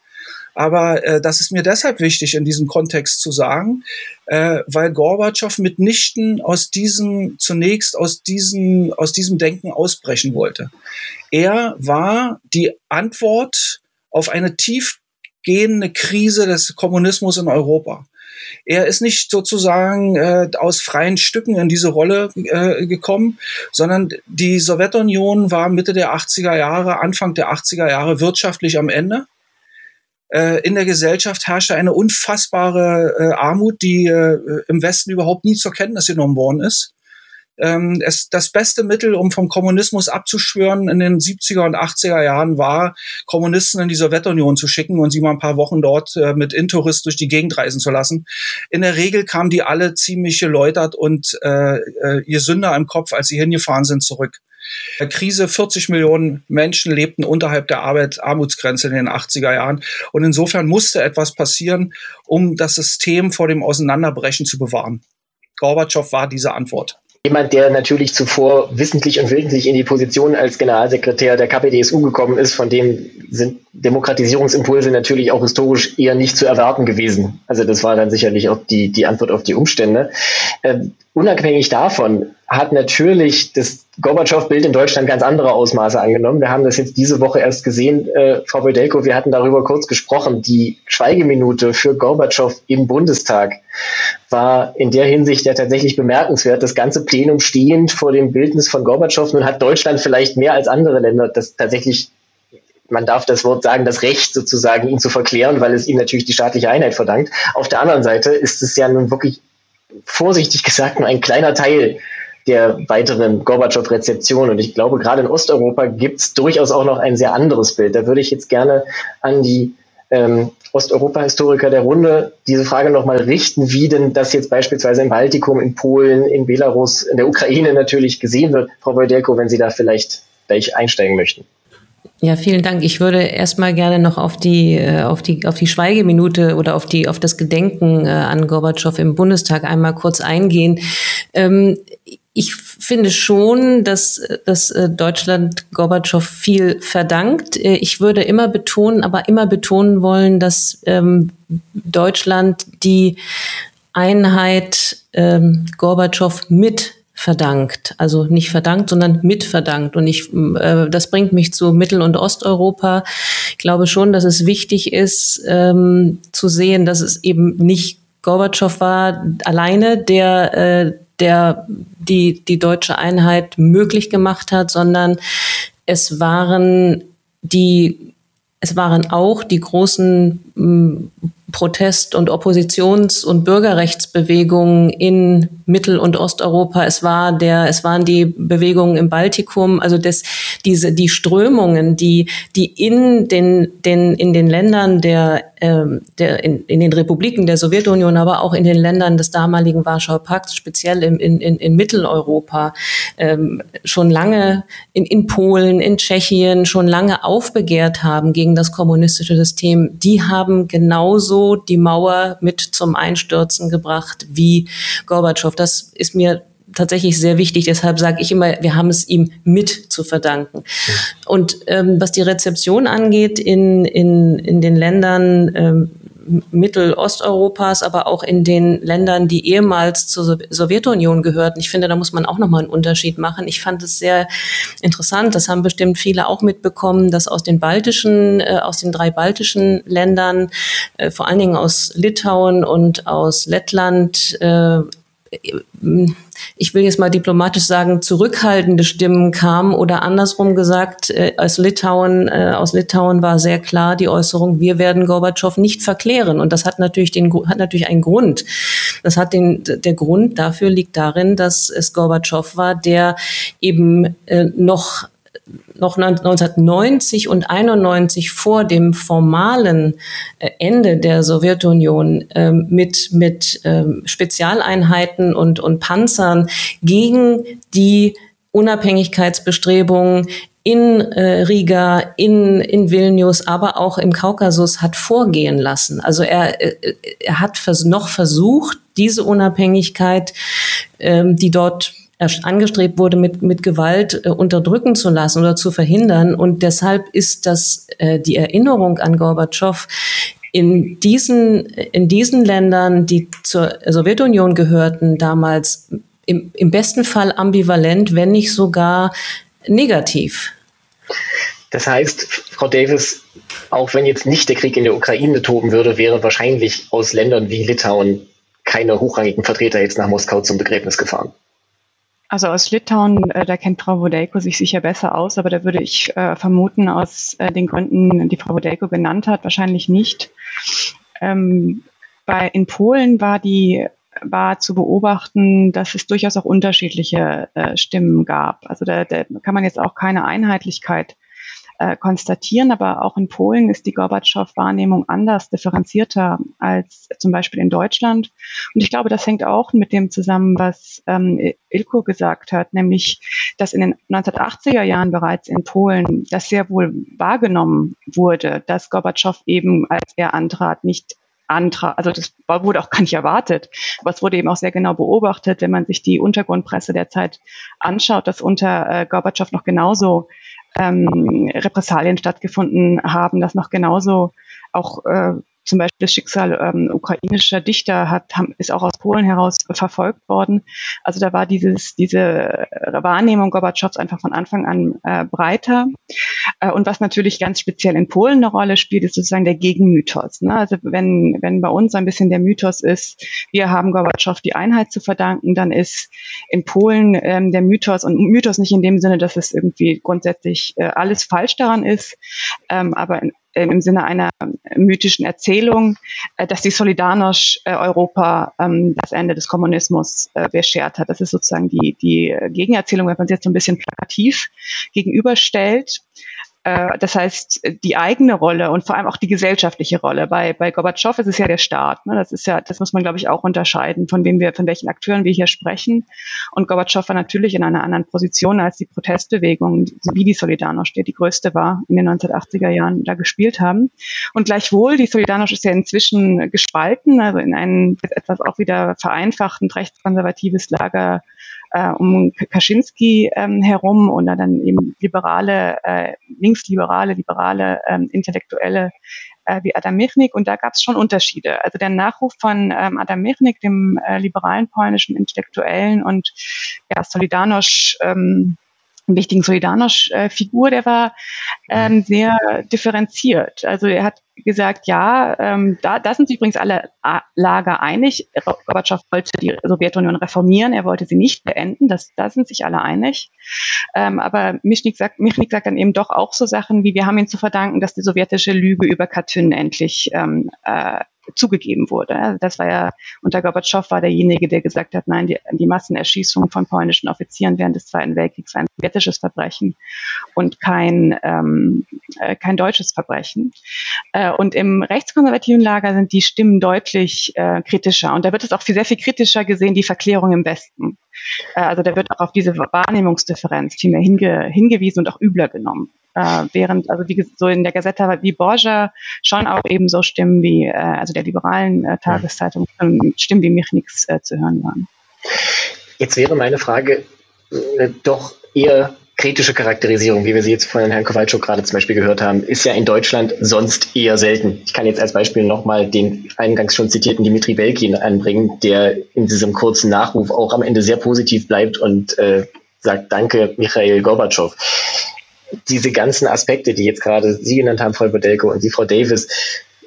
Speaker 8: Aber äh, das ist mir deshalb wichtig in diesem Kontext zu sagen, äh, weil Gorbatschow mitnichten aus diesem, zunächst aus diesem, aus diesem Denken ausbrechen wollte. Er war die Antwort auf eine tiefgehende Krise des Kommunismus in Europa. Er ist nicht sozusagen äh, aus freien Stücken in diese Rolle äh, gekommen, sondern die Sowjetunion war Mitte der 80er Jahre, Anfang der 80er Jahre wirtschaftlich am Ende. Äh, in der Gesellschaft herrschte eine unfassbare äh, Armut, die äh, im Westen überhaupt nie zur Kenntnis genommen worden ist. Ähm, es, das beste Mittel, um vom Kommunismus abzuschwören in den 70er und 80er Jahren war, Kommunisten in die Sowjetunion zu schicken und sie mal ein paar Wochen dort äh, mit Intourist durch die Gegend reisen zu lassen. In der Regel kamen die alle ziemlich geläutert und äh, äh, ihr Sünder im Kopf, als sie hingefahren sind, zurück. Krise, 40 Millionen Menschen lebten unterhalb der Arbeit, Armutsgrenze in den 80er Jahren. Und insofern musste etwas passieren, um das System vor dem Auseinanderbrechen zu bewahren. Gorbatschow war diese Antwort.
Speaker 5: Jemand, der natürlich zuvor wissentlich und willentlich in die Position als Generalsekretär der KPDSU gekommen ist, von dem sind Demokratisierungsimpulse natürlich auch historisch eher nicht zu erwarten gewesen. Also das war dann sicherlich auch die, die Antwort auf die Umstände. Äh, unabhängig davon hat natürlich das Gorbatschow-Bild in Deutschland ganz andere Ausmaße angenommen. Wir haben das jetzt diese Woche erst gesehen, äh, Frau Beudelko, wir hatten darüber kurz gesprochen. Die Schweigeminute für Gorbatschow im Bundestag war in der Hinsicht ja tatsächlich bemerkenswert. Das ganze Plenum stehend vor dem Bildnis von Gorbatschow. Nun hat Deutschland vielleicht mehr als andere Länder das tatsächlich man darf das Wort sagen, das Recht sozusagen, ihn zu verklären, weil es ihm natürlich die staatliche Einheit verdankt. Auf der anderen Seite ist es ja nun wirklich vorsichtig gesagt nur ein kleiner Teil der weiteren Gorbatschow-Rezeption. Und ich glaube, gerade in Osteuropa gibt es durchaus auch noch ein sehr anderes Bild. Da würde ich jetzt gerne an die ähm, Osteuropa-Historiker der Runde diese Frage nochmal richten, wie denn das jetzt beispielsweise im Baltikum, in Polen, in Belarus, in der Ukraine natürlich gesehen wird. Frau Wojdelko, wenn Sie da vielleicht gleich einsteigen möchten.
Speaker 9: Ja, vielen Dank. Ich würde erstmal gerne noch auf die, äh, auf die, auf die Schweigeminute oder auf die, auf das Gedenken äh, an Gorbatschow im Bundestag einmal kurz eingehen. Ähm, ich finde schon, dass, dass äh, Deutschland Gorbatschow viel verdankt. Ich würde immer betonen, aber immer betonen wollen, dass ähm, Deutschland die Einheit ähm, Gorbatschow mit verdankt. Also nicht verdankt, sondern mitverdankt. Und ich, äh, das bringt mich zu Mittel- und Osteuropa. Ich glaube schon, dass es wichtig ist, ähm, zu sehen, dass es eben nicht Gorbatschow war alleine, der, äh, der die, die deutsche Einheit möglich gemacht hat, sondern es waren die, es waren auch die großen Protest- und Oppositions- und Bürgerrechtsbewegungen in Mittel- und Osteuropa. Es war der, es waren die Bewegungen im Baltikum, also das, diese, die Strömungen, die, die in den, den, in den Ländern der, ähm, der, in, in den Republiken der Sowjetunion, aber auch in den Ländern des damaligen Warschauer Pakts, speziell in, in, in Mitteleuropa, ähm, schon lange in, in Polen, in Tschechien schon lange aufbegehrt haben gegen das kommunistische System, die haben genauso die Mauer mit zum Einstürzen gebracht wie Gorbatschow. Das ist mir tatsächlich sehr wichtig. Deshalb sage ich immer, wir haben es ihm mit zu verdanken. Und ähm, was die Rezeption angeht in, in, in den Ländern, ähm, Mittelosteuropas, aber auch in den Ländern, die ehemals zur Sowjetunion gehörten. Ich finde, da muss man auch nochmal einen Unterschied machen. Ich fand es sehr interessant, das haben bestimmt viele auch mitbekommen, dass aus den baltischen, äh, aus den drei baltischen Ländern, äh, vor allen Dingen aus Litauen und aus Lettland, äh, ich will jetzt mal diplomatisch sagen, zurückhaltende Stimmen kamen oder andersrum gesagt, äh, aus Litauen, äh, aus Litauen war sehr klar die Äußerung, wir werden Gorbatschow nicht verklären. Und das hat natürlich den, hat natürlich einen Grund. Das hat den, der Grund dafür liegt darin, dass es Gorbatschow war, der eben äh, noch noch 1990 und 91 vor dem formalen äh, Ende der Sowjetunion ähm, mit, mit ähm, Spezialeinheiten und, und Panzern gegen die Unabhängigkeitsbestrebungen in äh, Riga, in, in Vilnius, aber auch im Kaukasus hat vorgehen lassen. Also er, äh, er hat vers noch versucht, diese Unabhängigkeit, ähm, die dort angestrebt wurde, mit, mit Gewalt äh, unterdrücken zu lassen oder zu verhindern. Und deshalb ist das äh, die Erinnerung an Gorbatschow in diesen, in diesen Ländern, die zur Sowjetunion gehörten, damals im, im besten Fall ambivalent, wenn nicht sogar negativ.
Speaker 5: Das heißt, Frau Davis, auch wenn jetzt nicht der Krieg in der Ukraine toben würde, wäre wahrscheinlich aus Ländern wie Litauen keine hochrangigen Vertreter jetzt nach Moskau zum Begräbnis gefahren.
Speaker 10: Also aus Litauen, äh, da kennt Frau Wodeiko sich sicher besser aus, aber da würde ich äh, vermuten, aus äh, den Gründen, die Frau Wodeiko genannt hat, wahrscheinlich nicht. Ähm, bei, in Polen war die war zu beobachten, dass es durchaus auch unterschiedliche äh, Stimmen gab. Also da, da kann man jetzt auch keine Einheitlichkeit äh, konstatieren, aber auch in Polen ist die Gorbatschow-Wahrnehmung anders, differenzierter als zum Beispiel in Deutschland. Und ich glaube, das hängt auch mit dem zusammen, was ähm, Ilko gesagt hat, nämlich, dass in den 1980er Jahren bereits in Polen das sehr wohl wahrgenommen wurde, dass Gorbatschow eben, als er antrat, nicht Antrag, also das wurde auch gar nicht erwartet, aber es wurde eben auch sehr genau beobachtet, wenn man sich die Untergrundpresse der Zeit anschaut, dass unter äh, Gorbatschow noch genauso ähm, Repressalien stattgefunden haben, dass noch genauso auch äh, zum Beispiel das Schicksal ähm, ukrainischer Dichter hat, haben, ist auch aus Polen heraus verfolgt worden. Also da war dieses, diese Wahrnehmung Gorbatschows einfach von Anfang an äh, breiter. Äh, und was natürlich ganz speziell in Polen eine Rolle spielt, ist sozusagen der Gegenmythos. Ne? Also wenn, wenn bei uns ein bisschen der Mythos ist, wir haben Gorbatschow die Einheit zu verdanken, dann ist in Polen ähm, der Mythos und Mythos nicht in dem Sinne, dass es irgendwie grundsätzlich äh, alles falsch daran ist, ähm, aber in, im Sinne einer mythischen Erzählung, äh, dass die Solidarność äh, Europa ähm, das Ende des Kommunismus beschert hat. Das ist sozusagen die, die Gegenerzählung, wenn man es jetzt so ein bisschen plakativ gegenüberstellt. Äh, das heißt, die eigene Rolle und vor allem auch die gesellschaftliche Rolle. Bei, bei Gorbatschow ist es ja der Staat. Ne? Das ist ja, das muss man, glaube ich, auch unterscheiden, von wem wir, von welchen Akteuren wir hier sprechen. Und Gorbatschow war natürlich in einer anderen Position als die Protestbewegung, wie die Solidarność, die die größte war in den 1980er Jahren, da gespielt haben. Und gleichwohl, die Solidarność ist ja inzwischen gespalten, also in ein etwas auch wieder vereinfacht und rechtskonservatives Lager äh, um Kaczynski ähm, herum und dann eben liberale, äh, linksliberale, liberale, ähm, Intellektuelle äh, wie Adam Michnik. Und da gab es schon Unterschiede. Also der Nachruf von ähm, Adam Michnik, dem äh, liberalen polnischen Intellektuellen und ja, Solidarność, ähm, wichtigen Solidarność-Figur, der war ähm, sehr differenziert. Also er hat gesagt, ja, ähm, da, da sind sich übrigens alle Lager einig. Gorbatschow wollte die Sowjetunion reformieren, er wollte sie nicht beenden, das, da sind sich alle einig. Ähm, aber Michnik sagt, Michnik sagt dann eben doch auch so Sachen wie, wir haben ihn zu verdanken, dass die sowjetische Lüge über Katyn endlich ähm, äh, zugegeben wurde. Das war ja, unter Gorbatschow war derjenige, der gesagt hat, nein, die, die Massenerschießung von polnischen Offizieren während des Zweiten Weltkriegs war ein sowjetisches Verbrechen und kein, ähm, äh, kein deutsches Verbrechen. Äh, und im rechtskonservativen Lager sind die Stimmen deutlich äh, kritischer. Und da wird es auch viel, sehr viel kritischer gesehen, die Verklärung im Westen. Äh, also da wird auch auf diese Wahrnehmungsdifferenz viel mehr hinge, hingewiesen und auch übler genommen. Äh, während also wie so in der Gazette wie Borja schon auch eben so Stimmen wie äh, also der liberalen äh, Tageszeitung Stimmen wie mich nichts äh, zu hören waren.
Speaker 5: Jetzt wäre meine Frage äh, doch eher kritische Charakterisierung, wie wir sie jetzt von Herrn Kowalczuk gerade zum Beispiel gehört haben, ist ja in Deutschland sonst eher selten. Ich kann jetzt als Beispiel nochmal den eingangs schon zitierten Dimitri Belkin anbringen, der in diesem kurzen Nachruf auch am Ende sehr positiv bleibt und äh, sagt Danke, Michael Gorbatschow diese ganzen Aspekte, die jetzt gerade Sie genannt haben, Frau Bodelko und Sie, Frau Davis,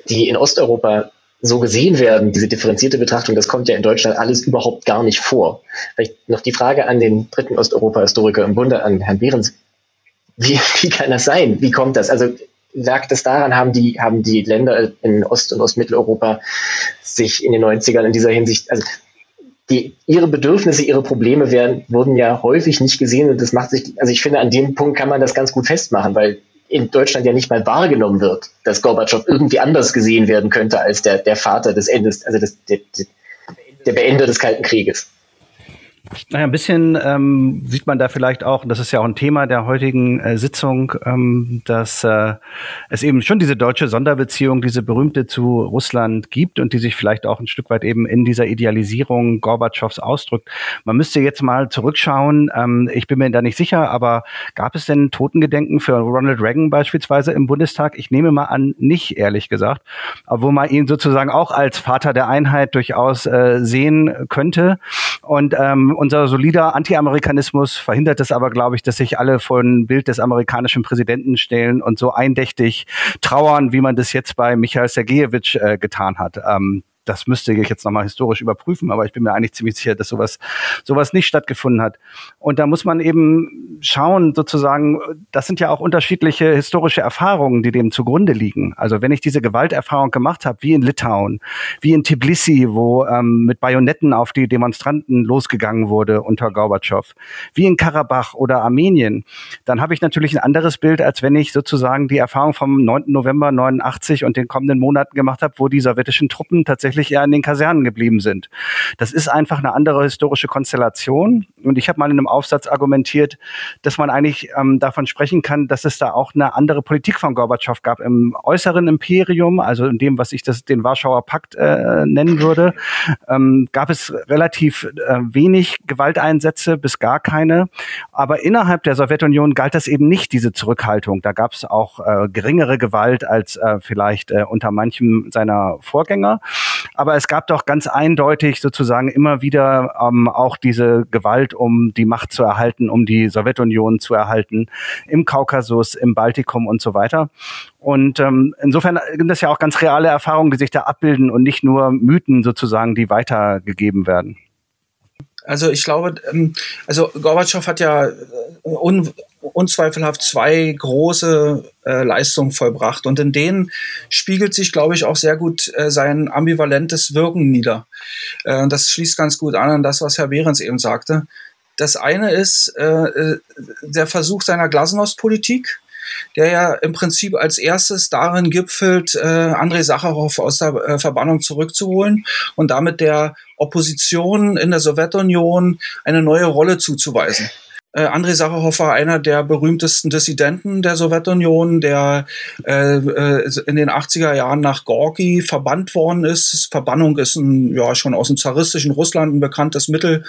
Speaker 5: die in Osteuropa so gesehen werden, diese differenzierte Betrachtung, das kommt ja in Deutschland alles überhaupt gar nicht vor. Vielleicht noch die Frage an den dritten Osteuropa-Historiker im Bunde, an Herrn Behrens. Wie, wie kann das sein? Wie kommt das? Also lag das daran, haben die, haben die Länder in Ost- und Ostmitteleuropa sich in den 90ern in dieser Hinsicht, also die, ihre Bedürfnisse, ihre Probleme werden, wurden ja häufig nicht gesehen und das macht sich, also ich finde, an dem Punkt kann man das ganz gut festmachen, weil in Deutschland ja nicht mal wahrgenommen wird, dass Gorbatschow irgendwie anders gesehen werden könnte als der, der Vater des Endes, also des, der, der Beender des Kalten Krieges.
Speaker 7: Naja, ein bisschen ähm, sieht man da vielleicht auch, und das ist ja auch ein Thema der heutigen äh, Sitzung, ähm, dass äh, es eben schon diese deutsche Sonderbeziehung, diese berühmte zu Russland gibt und die sich vielleicht auch ein Stück weit eben in dieser Idealisierung Gorbatschows ausdrückt. Man müsste jetzt mal zurückschauen, ähm, ich bin mir da nicht sicher, aber gab es denn Totengedenken für Ronald Reagan beispielsweise im Bundestag? Ich nehme mal an, nicht, ehrlich gesagt, obwohl man ihn sozusagen auch als Vater der Einheit durchaus äh, sehen könnte. Und ähm, unser solider Anti-Amerikanismus verhindert es aber, glaube ich, dass sich alle vor ein Bild des amerikanischen Präsidenten stellen und so eindächtig trauern, wie man das jetzt bei Michael Sergejewitsch äh, getan hat. Ähm, das müsste ich jetzt nochmal historisch überprüfen, aber ich bin mir eigentlich ziemlich sicher, dass sowas, sowas nicht stattgefunden hat. Und da muss man eben schauen, sozusagen, das sind ja auch unterschiedliche historische Erfahrungen, die dem zugrunde liegen. Also wenn ich diese Gewalterfahrung gemacht habe, wie in Litauen, wie in Tbilisi, wo ähm, mit Bajonetten auf die Demonstranten losgegangen wurde unter Gorbatschow, wie in Karabach oder Armenien, dann habe ich natürlich ein anderes Bild, als wenn ich sozusagen die Erfahrung vom 9. November 89 und den kommenden Monaten gemacht habe, wo die sowjetischen Truppen tatsächlich tatsächlich eher in den Kasernen geblieben sind. Das ist einfach eine andere historische Konstellation. Und ich habe mal in einem Aufsatz argumentiert, dass man eigentlich ähm, davon sprechen kann, dass es da auch eine andere Politik von Gorbatschow gab im äußeren Imperium, also in dem, was ich das den Warschauer Pakt äh, nennen würde, ähm, gab es relativ äh, wenig Gewalteinsätze bis gar keine. Aber innerhalb der Sowjetunion galt das eben nicht diese Zurückhaltung. Da gab es auch äh, geringere Gewalt als äh, vielleicht äh, unter manchem seiner Vorgänger. Aber es gab doch ganz eindeutig sozusagen immer wieder ähm, auch diese Gewalt, um die Macht zu erhalten, um die Sowjetunion zu erhalten, im Kaukasus, im Baltikum und so weiter. Und ähm, insofern sind das ja auch ganz reale Erfahrungen, die sich da abbilden und nicht nur Mythen sozusagen, die weitergegeben werden.
Speaker 8: Also ich glaube, ähm, also Gorbatschow hat ja äh, un, unzweifelhaft zwei große äh, Leistungen vollbracht und in denen spiegelt sich, glaube ich, auch sehr gut äh, sein ambivalentes Wirken nieder. Äh, das schließt ganz gut an an das, was Herr Behrens eben sagte. Das eine ist äh, äh der Versuch seiner Glasnost-Politik, der ja im Prinzip als erstes darin gipfelt, äh, Andrei Sacharow aus der äh, Verbannung zurückzuholen und damit der Opposition in der Sowjetunion eine neue Rolle zuzuweisen. Äh, Andrei Sacharow war einer der berühmtesten Dissidenten der Sowjetunion, der äh, äh in den 80er Jahren nach Gorki verbannt worden ist. Verbannung ist ein, ja, schon aus dem zaristischen Russland ein bekanntes Mittel,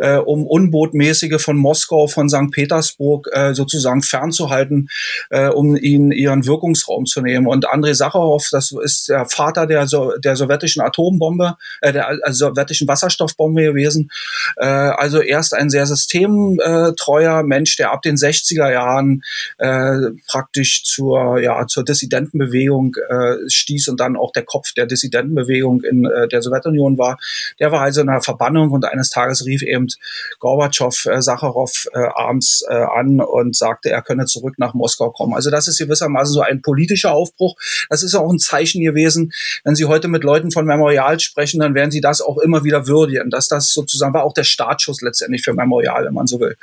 Speaker 8: äh, um Unbotmäßige von Moskau, von St. Petersburg äh, sozusagen fernzuhalten, äh, um ihnen ihren Wirkungsraum zu nehmen. Und Andrei Sacharow, das ist der Vater der, so der sowjetischen Atombombe, äh, der also sowjetischen Wasserstoffbombe gewesen. Äh, also erst ein sehr system äh, treuer Mensch, der ab den 60er Jahren äh, praktisch zur, ja, zur Dissidentenbewegung äh, stieß und dann auch der Kopf der Dissidentenbewegung in äh, der Sowjetunion war. Der war also in einer Verbannung und eines Tages rief eben Gorbatschow äh, Sacharow äh, abends äh, an und sagte, er könne zurück nach Moskau kommen. Also das ist gewissermaßen so ein politischer Aufbruch. Das ist auch ein Zeichen gewesen. Wenn Sie heute mit Leuten von Memorial sprechen, dann werden Sie das auch immer wieder würdigen, dass das sozusagen war auch der Startschuss letztendlich für Memorial, wenn man so will.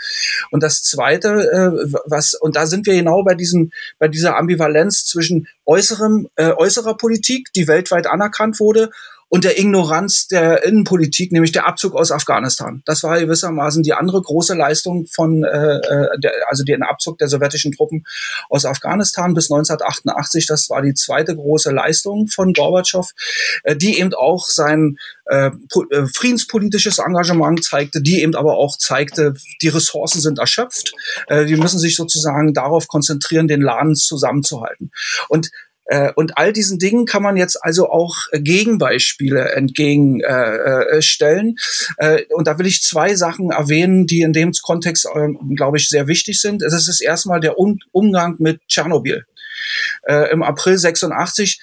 Speaker 8: Und das Zweite, äh, was und da sind wir genau bei diesem bei dieser Ambivalenz zwischen äußerem äh, äußerer Politik, die weltweit anerkannt wurde, und der Ignoranz der Innenpolitik, nämlich der Abzug aus Afghanistan. Das war gewissermaßen die andere große Leistung von, äh, äh der, also den Abzug der sowjetischen Truppen aus Afghanistan bis 1988. Das war die zweite große Leistung von Gorbatschow, äh, die eben auch sein äh, äh, friedenspolitisches Engagement zeigte, die eben aber auch zeigte, die Ressourcen sind erschöpft. Äh, wir müssen sich sozusagen darauf konzentrieren, den Laden zusammenzuhalten. Und und all diesen Dingen kann man jetzt also auch Gegenbeispiele entgegenstellen. Äh, äh, und da will ich zwei Sachen erwähnen, die in dem Kontext, glaube ich, sehr wichtig sind. Es ist erstmal der Umgang mit Tschernobyl. Im April 86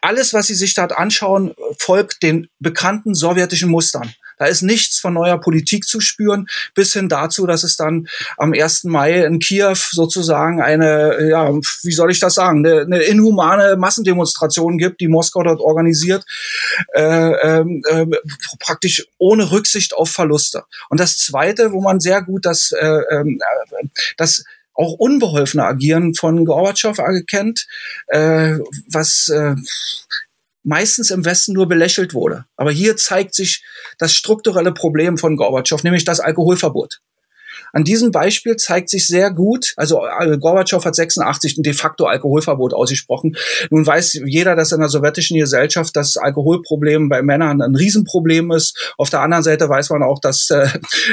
Speaker 8: alles, was Sie sich dort anschauen, folgt den bekannten sowjetischen Mustern. Da ist nichts von neuer Politik zu spüren, bis hin dazu, dass es dann am 1. Mai in Kiew sozusagen eine, ja, wie soll ich das sagen, eine, eine inhumane Massendemonstration gibt, die Moskau dort organisiert, äh, äh, praktisch ohne Rücksicht auf Verluste. Und das Zweite, wo man sehr gut das, äh, ähm, äh, das auch unbeholfene Agieren von Gorbatschow erkennt, äh, was äh, meistens im Westen nur belächelt wurde. Aber hier zeigt sich das strukturelle Problem von Gorbatschow, nämlich das Alkoholverbot. An diesem Beispiel zeigt sich sehr gut, also äh, Gorbatschow hat 86 ein de facto Alkoholverbot ausgesprochen. Nun weiß jeder, dass in der sowjetischen Gesellschaft das Alkoholproblem bei Männern ein Riesenproblem ist. Auf der anderen Seite weiß man auch, dass äh,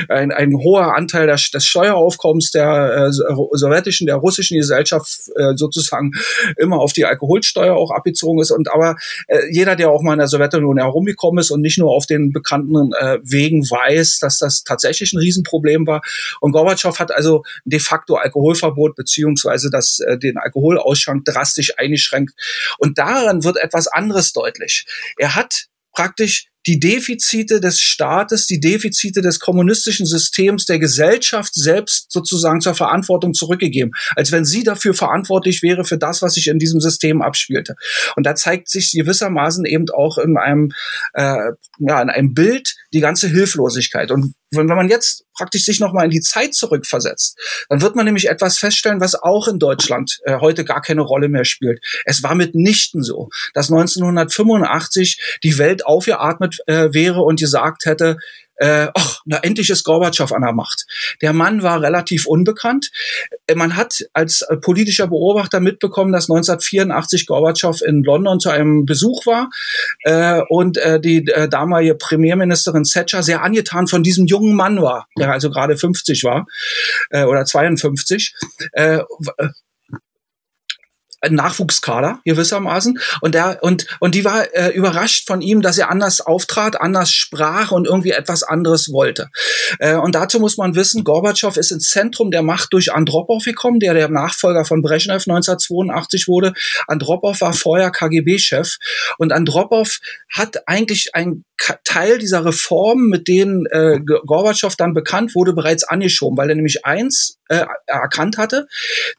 Speaker 8: ein, ein hoher Anteil des, des Steueraufkommens der äh, sowjetischen, der russischen Gesellschaft äh, sozusagen immer auf die Alkoholsteuer auch abgezogen ist. Und aber äh, jeder, der auch mal in der Sowjetunion herumgekommen ist und nicht nur auf den bekannten äh, Wegen weiß, dass das tatsächlich ein Riesenproblem war. Und Gorbatschow hat also de facto Alkoholverbot beziehungsweise das, äh, den Alkoholausschank drastisch eingeschränkt. Und daran wird etwas anderes deutlich. Er hat praktisch die Defizite des Staates, die Defizite des kommunistischen Systems, der Gesellschaft selbst sozusagen zur Verantwortung zurückgegeben, als wenn sie dafür verantwortlich wäre für das, was sich in diesem System abspielte. Und da zeigt sich gewissermaßen eben auch in einem, äh, ja, in einem Bild die ganze Hilflosigkeit. Und wenn, wenn man jetzt praktisch sich nochmal in die Zeit zurückversetzt, dann wird man nämlich etwas feststellen, was auch in Deutschland äh, heute gar keine Rolle mehr spielt. Es war mitnichten so, dass 1985 die Welt aufgeatmet äh, wäre und gesagt hätte, äh, ach, na endlich ist Gorbatschow an der Macht. Der Mann war relativ unbekannt. Äh, man hat als äh, politischer Beobachter mitbekommen, dass 1984 Gorbatschow in London zu einem Besuch war äh, und äh, die äh, damalige Premierministerin Thatcher sehr angetan von diesem jungen Mann war, der also gerade 50 war äh, oder 52. Äh, Nachwuchskader gewissermaßen und der und und die war äh, überrascht von ihm, dass er anders auftrat, anders sprach und irgendwie etwas anderes wollte. Äh, und dazu muss man wissen, Gorbatschow ist ins Zentrum der Macht durch Andropov gekommen, der der Nachfolger von Brezhnev 1982 wurde. Andropov war vorher KGB-Chef und Andropov hat eigentlich ein Teil dieser Reformen, mit denen äh, Gorbatschow dann bekannt wurde, bereits angeschoben, weil er nämlich eins äh, erkannt hatte,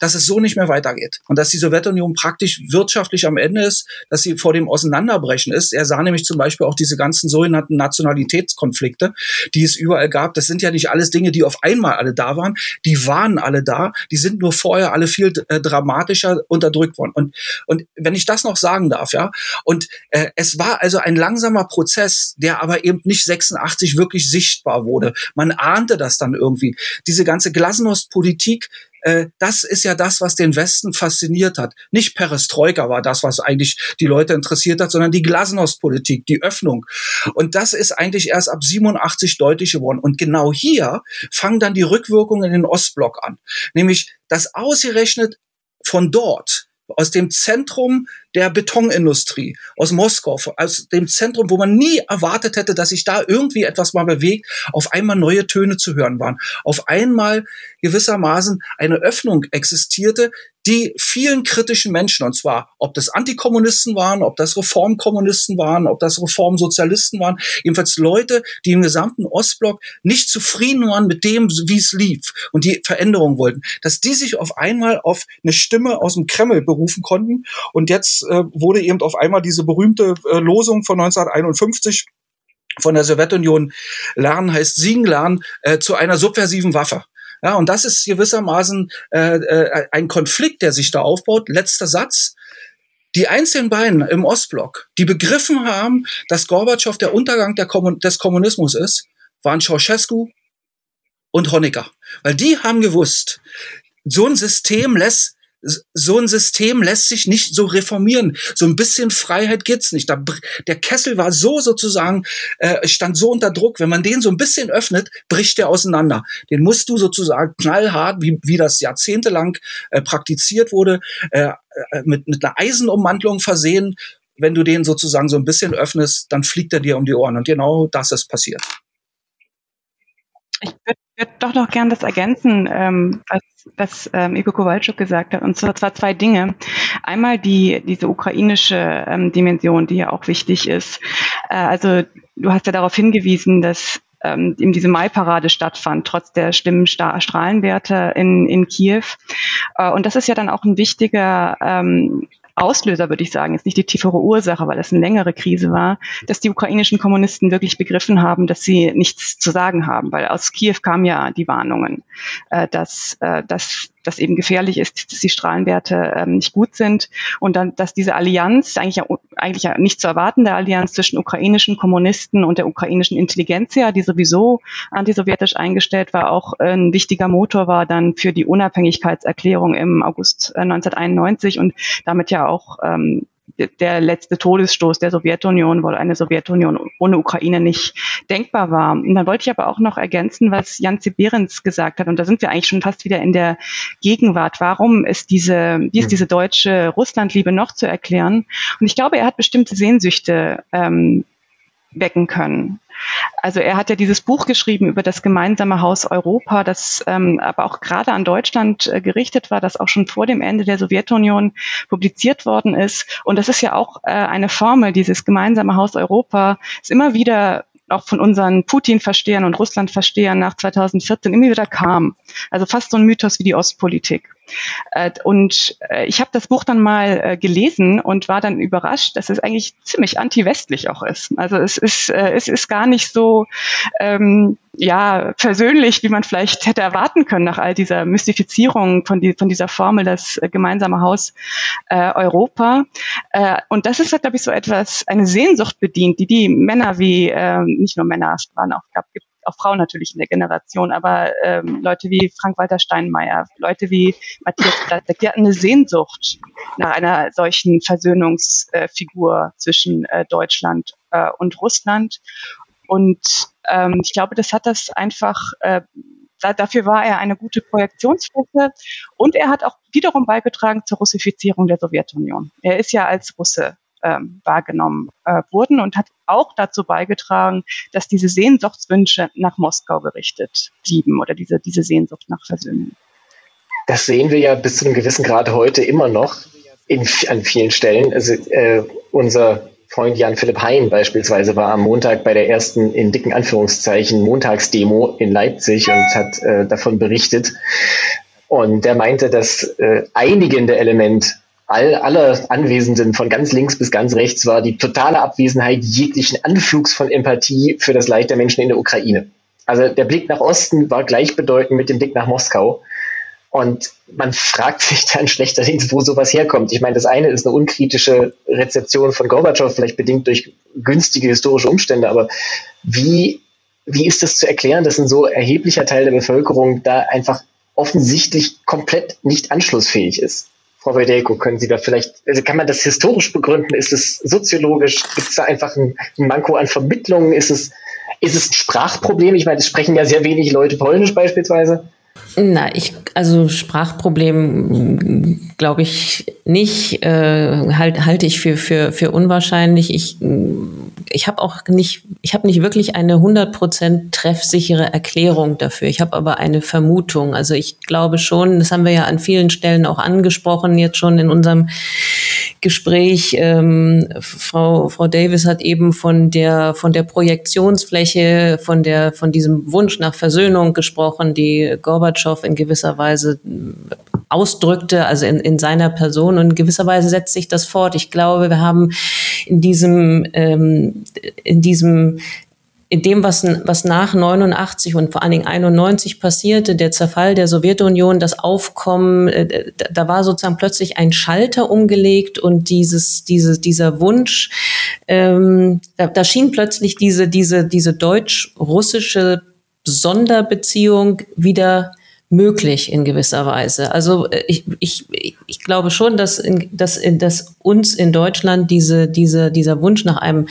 Speaker 8: dass es so nicht mehr weitergeht und dass die Sowjetunion praktisch wirtschaftlich am Ende ist, dass sie vor dem Auseinanderbrechen ist. Er sah nämlich zum Beispiel auch diese ganzen sogenannten Nationalitätskonflikte, die es überall gab. Das sind ja nicht alles Dinge, die auf einmal alle da waren. Die waren alle da. Die sind nur vorher alle viel äh, dramatischer unterdrückt worden. Und, und wenn ich das noch sagen darf, ja, und äh, es war also ein langsamer Prozess, der aber eben nicht 86 wirklich sichtbar wurde. Man ahnte das dann irgendwie. Diese ganze Glasnost-Politik, äh, das ist ja das, was den Westen fasziniert hat. Nicht Perestroika war das, was eigentlich die Leute interessiert hat, sondern die Glasnost-Politik, die Öffnung. Und das ist eigentlich erst ab 87 deutlich geworden. Und genau hier fangen dann die Rückwirkungen in den Ostblock an. Nämlich, dass ausgerechnet von dort aus dem Zentrum der Betonindustrie, aus Moskau, aus dem Zentrum, wo man nie erwartet hätte, dass sich da irgendwie etwas mal bewegt, auf einmal neue Töne zu hören waren. Auf einmal gewissermaßen eine Öffnung existierte, die vielen kritischen Menschen, und zwar ob das Antikommunisten waren, ob das Reformkommunisten waren, ob das Reformsozialisten waren, jedenfalls Leute, die im gesamten Ostblock nicht zufrieden waren mit dem, wie es lief und die Veränderung wollten, dass die sich auf einmal auf eine Stimme aus dem Kreml berufen konnten. Und jetzt äh, wurde eben auf einmal diese berühmte äh, Losung von 1951 von der Sowjetunion Lernen heißt Siegen lernen äh, zu einer subversiven Waffe. Ja, und das ist gewissermaßen äh, äh, ein Konflikt, der sich da aufbaut. Letzter Satz. Die einzelnen beiden im Ostblock, die begriffen haben, dass Gorbatschow der Untergang der Kommun des Kommunismus ist, waren Ceausescu und Honecker. Weil die haben gewusst, so ein System lässt so ein System lässt sich nicht so reformieren. So ein bisschen Freiheit gibt's nicht. Der Kessel war so sozusagen, äh, stand so unter Druck. Wenn man den so ein bisschen öffnet, bricht der auseinander. Den musst du sozusagen knallhart, wie, wie das jahrzehntelang äh, praktiziert wurde, äh, äh mit, mit einer Eisenummantelung versehen. Wenn du den sozusagen so ein bisschen öffnest, dann fliegt er dir um die Ohren. Und genau das ist passiert.
Speaker 10: Ich würde würd doch noch gern das ergänzen, ähm, was was ähm, Igor Kowalczuk gesagt hat. Und zwar, zwei Dinge. Einmal die, diese ukrainische ähm, Dimension, die ja auch wichtig ist. Äh, also du hast ja darauf hingewiesen, dass ähm, eben diese Mai-Parade stattfand, trotz der schlimmen Strahlenwerte in, in Kiew. Äh, und das ist ja dann auch ein wichtiger ähm, Auslöser, würde ich sagen, ist nicht die tiefere Ursache, weil es eine längere Krise war, dass die ukrainischen Kommunisten wirklich begriffen haben, dass sie nichts zu sagen haben, weil aus Kiew kamen ja die Warnungen, äh, dass, äh, dass das eben gefährlich ist, dass die Strahlenwerte ähm, nicht gut sind. Und dann, dass diese Allianz, eigentlich ja, eigentlich ja nicht zu erwartende Allianz zwischen ukrainischen Kommunisten und der ukrainischen Intelligenzia, die sowieso antisowjetisch eingestellt war, auch ein wichtiger Motor war dann für die Unabhängigkeitserklärung im August 1991 äh, und damit ja auch ähm, der letzte Todesstoß der Sowjetunion, weil eine Sowjetunion ohne Ukraine nicht denkbar war. Und dann wollte ich aber auch noch ergänzen, was Jan Behrens gesagt hat. Und da sind wir eigentlich schon fast wieder in der Gegenwart. Warum ist diese, wie ist diese deutsche Russlandliebe noch zu erklären? Und ich glaube, er hat bestimmte Sehnsüchte ähm, wecken können. Also er hat ja dieses Buch geschrieben über das gemeinsame Haus Europa, das ähm, aber auch gerade an Deutschland äh, gerichtet war, das auch schon vor dem Ende der Sowjetunion publiziert worden ist. Und das ist ja auch äh, eine Formel, dieses gemeinsame Haus Europa, ist immer wieder auch von unseren Putin-Verstehern und Russland-Verstehern nach 2014 immer wieder kam. Also fast so ein Mythos wie die Ostpolitik. Äh, und äh, ich habe das Buch dann mal äh, gelesen und war dann überrascht, dass es eigentlich ziemlich anti-westlich auch ist. Also es ist, es ist gar nicht so ähm, ja persönlich, wie man vielleicht hätte erwarten können nach all dieser Mystifizierung von, die, von dieser Formel, das gemeinsame Haus äh, Europa. Äh, und das ist, halt, glaube ich, so etwas, eine Sehnsucht bedient, die die Männer wie, äh, nicht nur Männer, es waren auch, gab, auch Frauen natürlich in der Generation, aber ähm, Leute wie Frank-Walter Steinmeier, Leute wie Matthias Platzek, die hatten eine Sehnsucht nach einer solchen Versöhnungsfigur äh, zwischen äh, Deutschland äh, und Russland. Und ähm, ich glaube, das hat das einfach äh, dafür war er eine gute Projektionsfläche und er hat auch wiederum beigetragen zur Russifizierung der Sowjetunion. Er ist ja als Russe ähm, wahrgenommen äh, wurden und hat auch dazu beigetragen, dass diese Sehnsuchtswünsche nach Moskau gerichtet blieben oder diese, diese Sehnsucht nach Versöhnung.
Speaker 5: Das sehen wir ja bis zu einem gewissen Grad heute immer noch in, an vielen Stellen. Also äh, unser Freund Jan Philipp Hein beispielsweise war am Montag bei der ersten in dicken Anführungszeichen Montagsdemo in Leipzig und hat äh, davon berichtet. Und der meinte, das äh, einigende Element all, aller Anwesenden von ganz links bis ganz rechts war die totale Abwesenheit jeglichen Anflugs von Empathie für das Leid der Menschen in der Ukraine. Also der Blick nach Osten war gleichbedeutend mit dem Blick nach Moskau. Und man fragt sich dann schlechterdings, wo sowas herkommt. Ich meine, das eine ist eine unkritische Rezeption von Gorbatschow, vielleicht bedingt durch günstige historische Umstände, aber wie, wie ist das zu erklären, dass ein so erheblicher Teil der Bevölkerung da einfach offensichtlich komplett nicht anschlussfähig ist? Frau Wedelko, können Sie da vielleicht, also kann man das historisch begründen? Ist es soziologisch? Gibt es da einfach ein Manko an Vermittlungen? Ist es, ist es ein Sprachproblem? Ich meine, es sprechen ja sehr wenig Leute Polnisch beispielsweise.
Speaker 9: Na, ich, also Sprachproblem glaube ich nicht, äh, halt, halte ich für, für, für unwahrscheinlich. Ich, ich habe auch nicht, ich habe nicht wirklich eine 100% treffsichere Erklärung dafür. Ich habe aber eine Vermutung. Also ich glaube schon, das haben wir ja an vielen Stellen auch angesprochen, jetzt schon in unserem Gespräch. Ähm, Frau, Frau Davis hat eben von der, von der Projektionsfläche, von der, von diesem Wunsch nach Versöhnung gesprochen, die Gorbatschow in gewisser Weise ausdrückte, also in, in seiner Person. Und in gewisser Weise setzt sich das fort. Ich glaube, wir haben in diesem, ähm, in diesem in dem, was, was nach 89 und vor allen Dingen 91 passierte, der Zerfall der Sowjetunion, das Aufkommen, äh, da war sozusagen plötzlich ein Schalter umgelegt und dieses, diese, dieser Wunsch, ähm, da, da schien plötzlich diese, diese, diese deutsch-russische Sonderbeziehung wieder möglich in gewisser Weise. Also äh, ich, ich, ich glaube schon, dass, in, dass, in, dass uns in Deutschland diese, diese, dieser Wunsch nach einem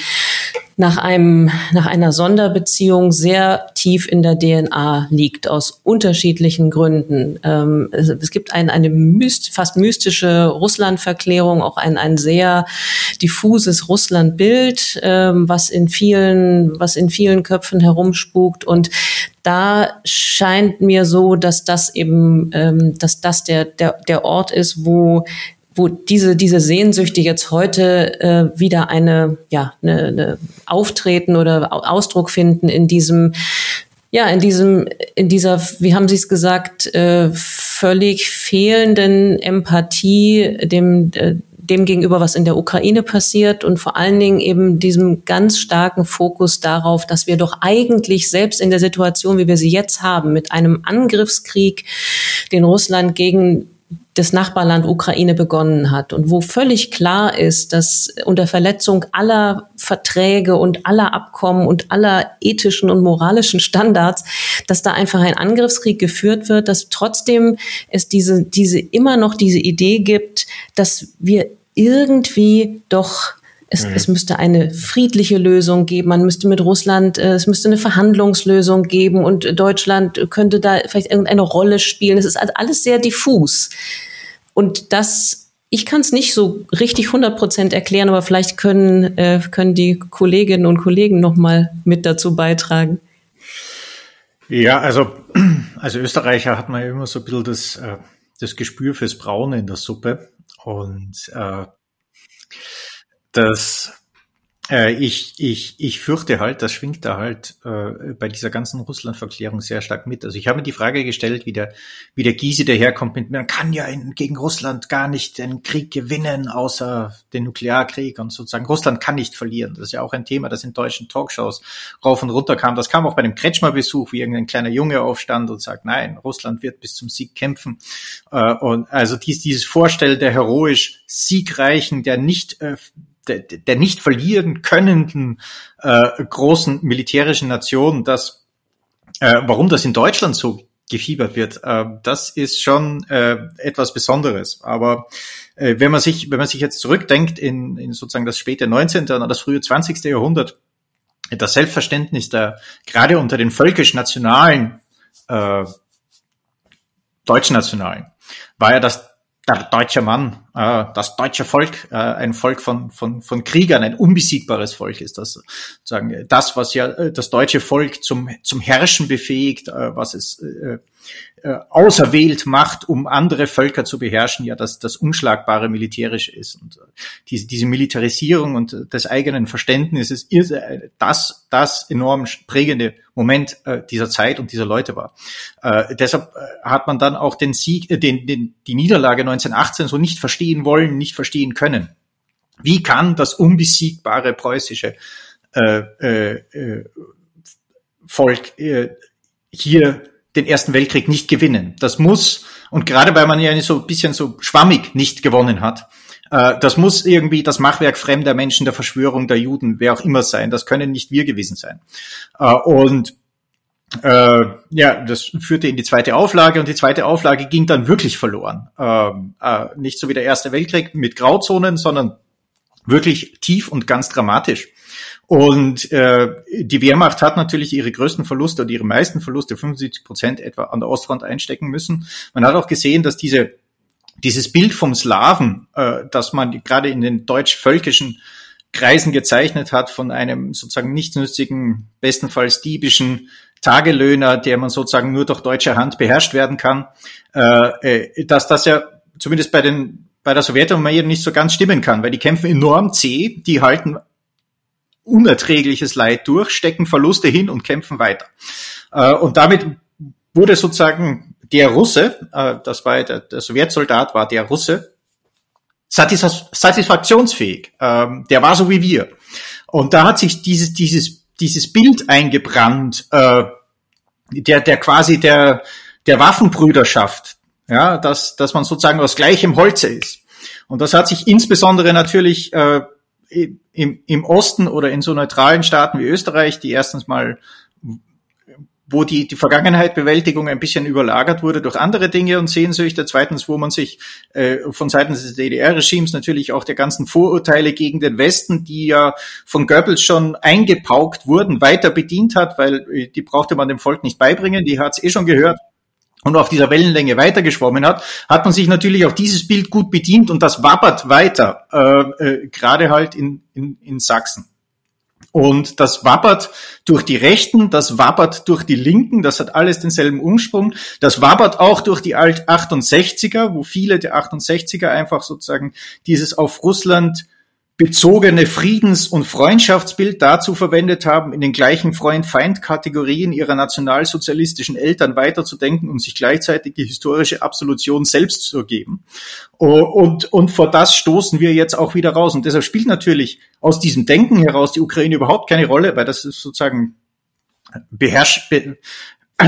Speaker 9: nach einem, nach einer Sonderbeziehung sehr tief in der DNA liegt, aus unterschiedlichen Gründen. Ähm, es, es, gibt ein, eine myst, fast mystische Russlandverklärung, auch ein, ein sehr diffuses Russlandbild, ähm, was in vielen, was in vielen Köpfen herumspukt und da scheint mir so, dass das eben, ähm, dass das der, der, der Ort ist, wo wo diese, diese Sehnsüchte jetzt heute äh, wieder eine, ja, eine, eine Auftreten oder Ausdruck finden in diesem, ja, in diesem, in dieser, wie haben Sie es gesagt, äh, völlig fehlenden Empathie dem, äh, dem gegenüber, was in der Ukraine passiert und vor allen Dingen eben diesem ganz starken Fokus darauf, dass wir doch eigentlich selbst in der Situation, wie wir sie jetzt haben, mit einem Angriffskrieg, den Russland gegen das Nachbarland Ukraine begonnen hat und wo völlig klar ist, dass unter Verletzung aller Verträge und aller Abkommen und aller ethischen und moralischen Standards, dass da einfach ein Angriffskrieg geführt wird, dass trotzdem es diese, diese immer noch diese Idee gibt, dass wir irgendwie doch es, mhm. es müsste eine friedliche Lösung geben. Man müsste mit Russland, äh, es müsste eine Verhandlungslösung geben und Deutschland könnte da vielleicht irgendeine Rolle spielen. Es ist alles sehr diffus. Und das, ich kann es nicht so richtig 100 Prozent erklären, aber vielleicht können, äh, können die Kolleginnen und Kollegen noch mal mit dazu beitragen.
Speaker 6: Ja, also als Österreicher hat man ja immer so ein bisschen das, äh, das Gespür fürs Braune in der Suppe. Und äh, das äh, ich, ich, ich fürchte halt, das schwingt da halt äh, bei dieser ganzen Russland-Verklärung sehr stark mit. Also ich habe mir die Frage gestellt, wie der, wie der Gysi daherkommt mit, man kann ja in, gegen Russland gar nicht den Krieg gewinnen, außer den Nuklearkrieg und sozusagen Russland kann nicht verlieren. Das ist ja auch ein Thema, das in deutschen Talkshows rauf und runter kam. Das kam auch bei dem Kretschmer-Besuch, wie irgendein kleiner Junge aufstand und sagt, nein, Russland wird bis zum Sieg kämpfen. Äh, und also dies, dieses Vorstellen der heroisch Siegreichen, der nicht äh, der, der nicht verlieren könnenden äh, großen militärischen Nation, dass äh, warum das in Deutschland so gefiebert wird, äh, das ist schon äh, etwas Besonderes. Aber äh, wenn man sich, wenn man sich jetzt zurückdenkt in, in sozusagen das späte 19. und das frühe 20. Jahrhundert, das Selbstverständnis der gerade unter den völkisch-nationalen äh, Deutschnationalen war ja, dass der deutsche Mann äh, das deutsche Volk äh, ein Volk von, von, von Kriegern, ein unbesiegbares Volk ist. Das sozusagen das, was ja äh, das deutsche Volk zum, zum Herrschen befähigt, äh, was es äh, äh, auserwählt macht, um andere Völker zu beherrschen, ja das, das unschlagbare Militärische ist. Und äh, diese, diese Militarisierung und des eigenen Verständnisses ist äh, das, das enorm prägende Moment äh, dieser Zeit und dieser Leute war. Äh, deshalb äh, hat man dann auch den Sieg, äh, den, den, die Niederlage 1918 so nicht verstehen wollen, nicht verstehen können. Wie kann das unbesiegbare preußische äh, äh, äh Volk äh, hier den Ersten Weltkrieg nicht gewinnen. Das muss, und gerade weil man ja so ein bisschen so schwammig nicht gewonnen hat, äh, das muss irgendwie das Machwerk fremder Menschen, der Verschwörung, der Juden, wer auch immer sein. Das können nicht wir gewesen sein. Äh, und äh, ja, das führte in die zweite Auflage und die zweite Auflage ging dann wirklich verloren. Ähm, äh, nicht so wie der Erste Weltkrieg mit Grauzonen, sondern wirklich tief und ganz dramatisch. Und äh, die Wehrmacht hat natürlich ihre größten Verluste oder ihre meisten Verluste, 75 Prozent etwa, an der Ostfront einstecken müssen. Man hat auch gesehen, dass diese dieses Bild vom Slaven, äh, das man gerade in den deutsch-völkischen Kreisen gezeichnet hat, von einem sozusagen nichtsnützigen, bestenfalls diebischen Tagelöhner, der man sozusagen nur durch deutsche Hand beherrscht werden kann, äh, äh dass das ja zumindest bei den bei der Sowjetunion nicht so ganz stimmen kann, weil die kämpfen enorm zäh, die halten unerträgliches Leid durch, stecken Verluste hin und kämpfen weiter. Äh, und damit wurde sozusagen der Russe, äh, das war der, der Sowjetsoldat, war der Russe, satisfaktionsfähig. Ähm, der war so wie wir. Und da hat sich dieses, dieses, dieses Bild eingebrannt, äh, der, der quasi der, der Waffenbrüderschaft, ja, dass, dass man sozusagen aus gleichem Holze ist. Und das hat sich insbesondere natürlich im, im Osten oder in so neutralen Staaten wie Österreich, die erstens mal wo die, die Vergangenheitbewältigung ein bisschen überlagert wurde durch andere Dinge und Sehnsüchte. Zweitens, wo man sich äh, von Seiten des DDR-Regimes natürlich auch der ganzen Vorurteile gegen den Westen, die ja von Goebbels schon eingepaukt wurden, weiter bedient hat, weil äh, die brauchte man dem Volk nicht beibringen, die hat es eh schon gehört und auf dieser Wellenlänge weitergeschwommen hat, hat man sich natürlich auch dieses Bild gut bedient und das wabbert weiter, äh, äh, gerade halt in, in, in Sachsen. Und das wabbert durch die Rechten, das wabbert durch die Linken, das hat alles denselben Umsprung. Das wabbert auch durch die Alt-68er, wo viele der 68er einfach sozusagen dieses auf Russland bezogene Friedens- und Freundschaftsbild dazu verwendet haben, in den gleichen Freund-Feind-Kategorien ihrer nationalsozialistischen Eltern weiterzudenken und sich gleichzeitig die historische Absolution selbst zu geben. Und, und vor das stoßen wir jetzt auch wieder raus. Und deshalb spielt natürlich aus diesem Denken heraus die Ukraine überhaupt keine Rolle, weil das ist sozusagen beherrscht, be,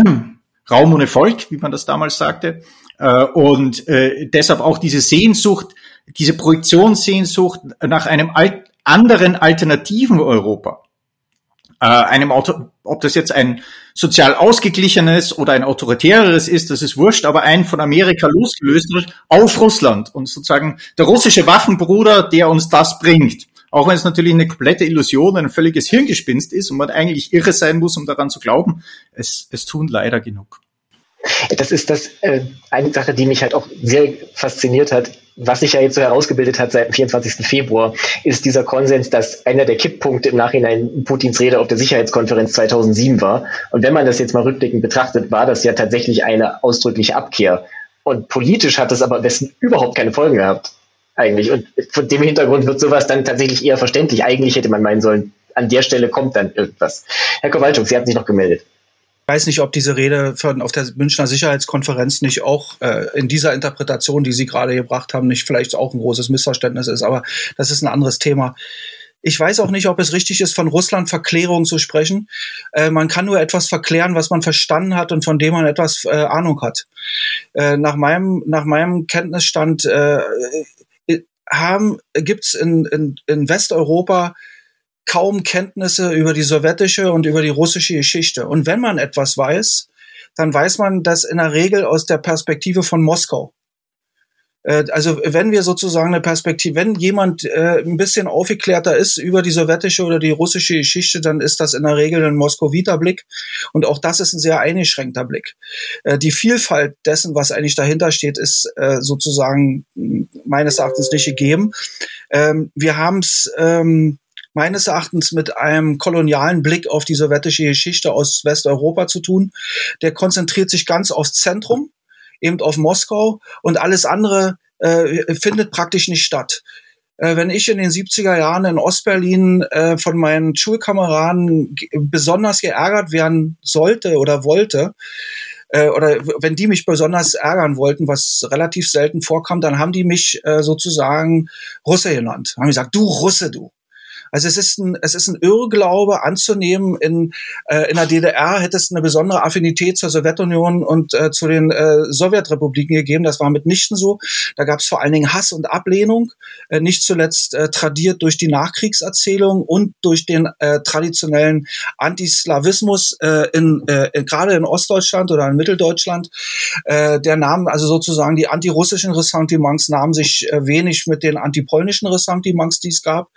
Speaker 6: Raum ohne Volk, wie man das damals sagte. Äh, und äh, deshalb auch diese Sehnsucht, diese Projektionssehnsucht nach einem alt, anderen alternativen Europa, äh, einem Auto, ob das jetzt ein sozial ausgeglichenes oder ein autoritäreres ist, das ist wurscht, aber ein von Amerika losgelöstes auf Russland und sozusagen der russische Waffenbruder, der uns das bringt. Auch wenn es natürlich eine komplette Illusion, ein völliges Hirngespinst ist und man eigentlich irre sein muss, um daran zu glauben, es, es tun leider genug.
Speaker 5: Das ist das äh, eine Sache, die mich halt auch sehr fasziniert hat was sich ja jetzt so herausgebildet hat seit dem 24. Februar, ist dieser Konsens, dass einer der Kipppunkte im Nachhinein Putins Rede auf der Sicherheitskonferenz 2007 war. Und wenn man das jetzt mal rückblickend betrachtet, war das ja tatsächlich eine ausdrückliche Abkehr. Und politisch hat es aber dessen überhaupt keine Folgen gehabt, eigentlich. Und von dem Hintergrund wird sowas dann tatsächlich eher verständlich. Eigentlich hätte man meinen sollen, an der Stelle kommt dann irgendwas. Herr Kowalczuk, Sie hatten sich noch gemeldet
Speaker 8: weiß nicht, ob diese Rede von, auf der Münchner Sicherheitskonferenz nicht auch äh, in dieser Interpretation, die Sie gerade gebracht haben, nicht vielleicht auch ein großes Missverständnis ist, aber das ist ein anderes Thema. Ich weiß auch nicht, ob es richtig ist, von Russland-Verklärung zu sprechen. Äh, man kann nur etwas verklären, was man verstanden hat und von dem man etwas äh, Ahnung hat. Äh, nach, meinem, nach meinem Kenntnisstand äh, äh haben, gibt's in, in, in Westeuropa kaum Kenntnisse über die sowjetische und über die russische Geschichte. Und wenn man etwas weiß, dann weiß man das in der Regel aus der Perspektive von Moskau. Äh, also wenn wir sozusagen eine Perspektive, wenn jemand äh, ein bisschen aufgeklärter ist über die sowjetische oder die russische Geschichte, dann ist das in der Regel ein moskowiter Blick. Und auch das ist ein sehr eingeschränkter Blick. Äh, die Vielfalt dessen, was eigentlich dahinter steht, ist äh, sozusagen meines Erachtens nicht gegeben. Ähm, wir haben es ähm, meines Erachtens mit einem kolonialen Blick auf die sowjetische Geschichte aus Westeuropa zu tun. Der konzentriert sich ganz aufs Zentrum eben auf Moskau und alles andere äh, findet praktisch nicht statt. Äh, wenn ich in den 70er Jahren in Ostberlin äh, von meinen Schulkameraden besonders geärgert werden sollte oder wollte, äh, oder wenn die mich besonders ärgern wollten, was relativ selten vorkam, dann haben die mich äh, sozusagen Russe genannt. Haben gesagt, du Russe, du. Also es ist ein, es ist ein Irrglaube anzunehmen, in, äh, in der DDR hätte es eine besondere Affinität zur Sowjetunion und äh, zu den äh, Sowjetrepubliken gegeben. Das war mitnichten so. Da gab es vor allen Dingen Hass und Ablehnung, äh, nicht zuletzt äh, tradiert durch die Nachkriegserzählung und durch den äh, traditionellen Antislawismus äh, in, äh, gerade in Ostdeutschland oder in Mitteldeutschland. Äh, der Name, also sozusagen die antirussischen Ressentiments nahmen sich äh, wenig mit den antipolnischen Ressentiments, die es gab.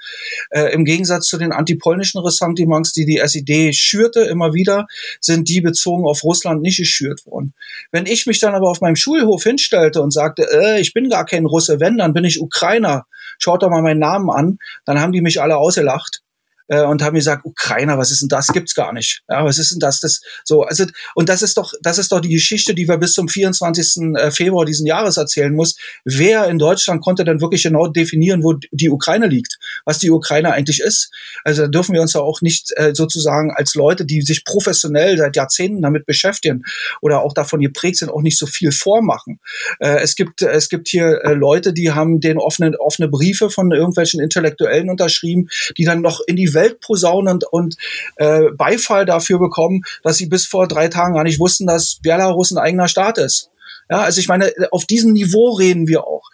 Speaker 8: Äh, im Gegensatz zu den antipolnischen Ressentiments, die die SED schürte immer wieder, sind die bezogen auf Russland nicht geschürt worden. Wenn ich mich dann aber auf meinem Schulhof hinstellte und sagte, äh, ich bin gar kein Russe, wenn, dann bin ich Ukrainer, schaut doch mal meinen Namen an, dann haben die mich alle ausgelacht äh, und haben gesagt, Ukrainer, was ist denn das? Gibt's gar nicht. Ja, was ist denn das? Das so, also und das ist doch, das ist doch die Geschichte, die wir bis zum 24. Äh, Februar diesen Jahres erzählen muss. Wer in Deutschland konnte dann wirklich genau definieren, wo die Ukraine liegt, was die Ukraine eigentlich ist? Also da dürfen wir uns ja auch nicht äh, sozusagen als Leute, die sich professionell seit Jahrzehnten damit beschäftigen oder auch davon geprägt sind, auch nicht so viel vormachen. Äh, es gibt es gibt hier äh, Leute, die haben den offenen offene Briefe von irgendwelchen Intellektuellen unterschrieben, die dann noch in die Welt Welt posaunen und, und äh, Beifall dafür bekommen, dass sie bis vor drei Tagen gar nicht wussten, dass Belarus ein eigener Staat ist. Ja, also ich meine, auf diesem Niveau reden wir auch.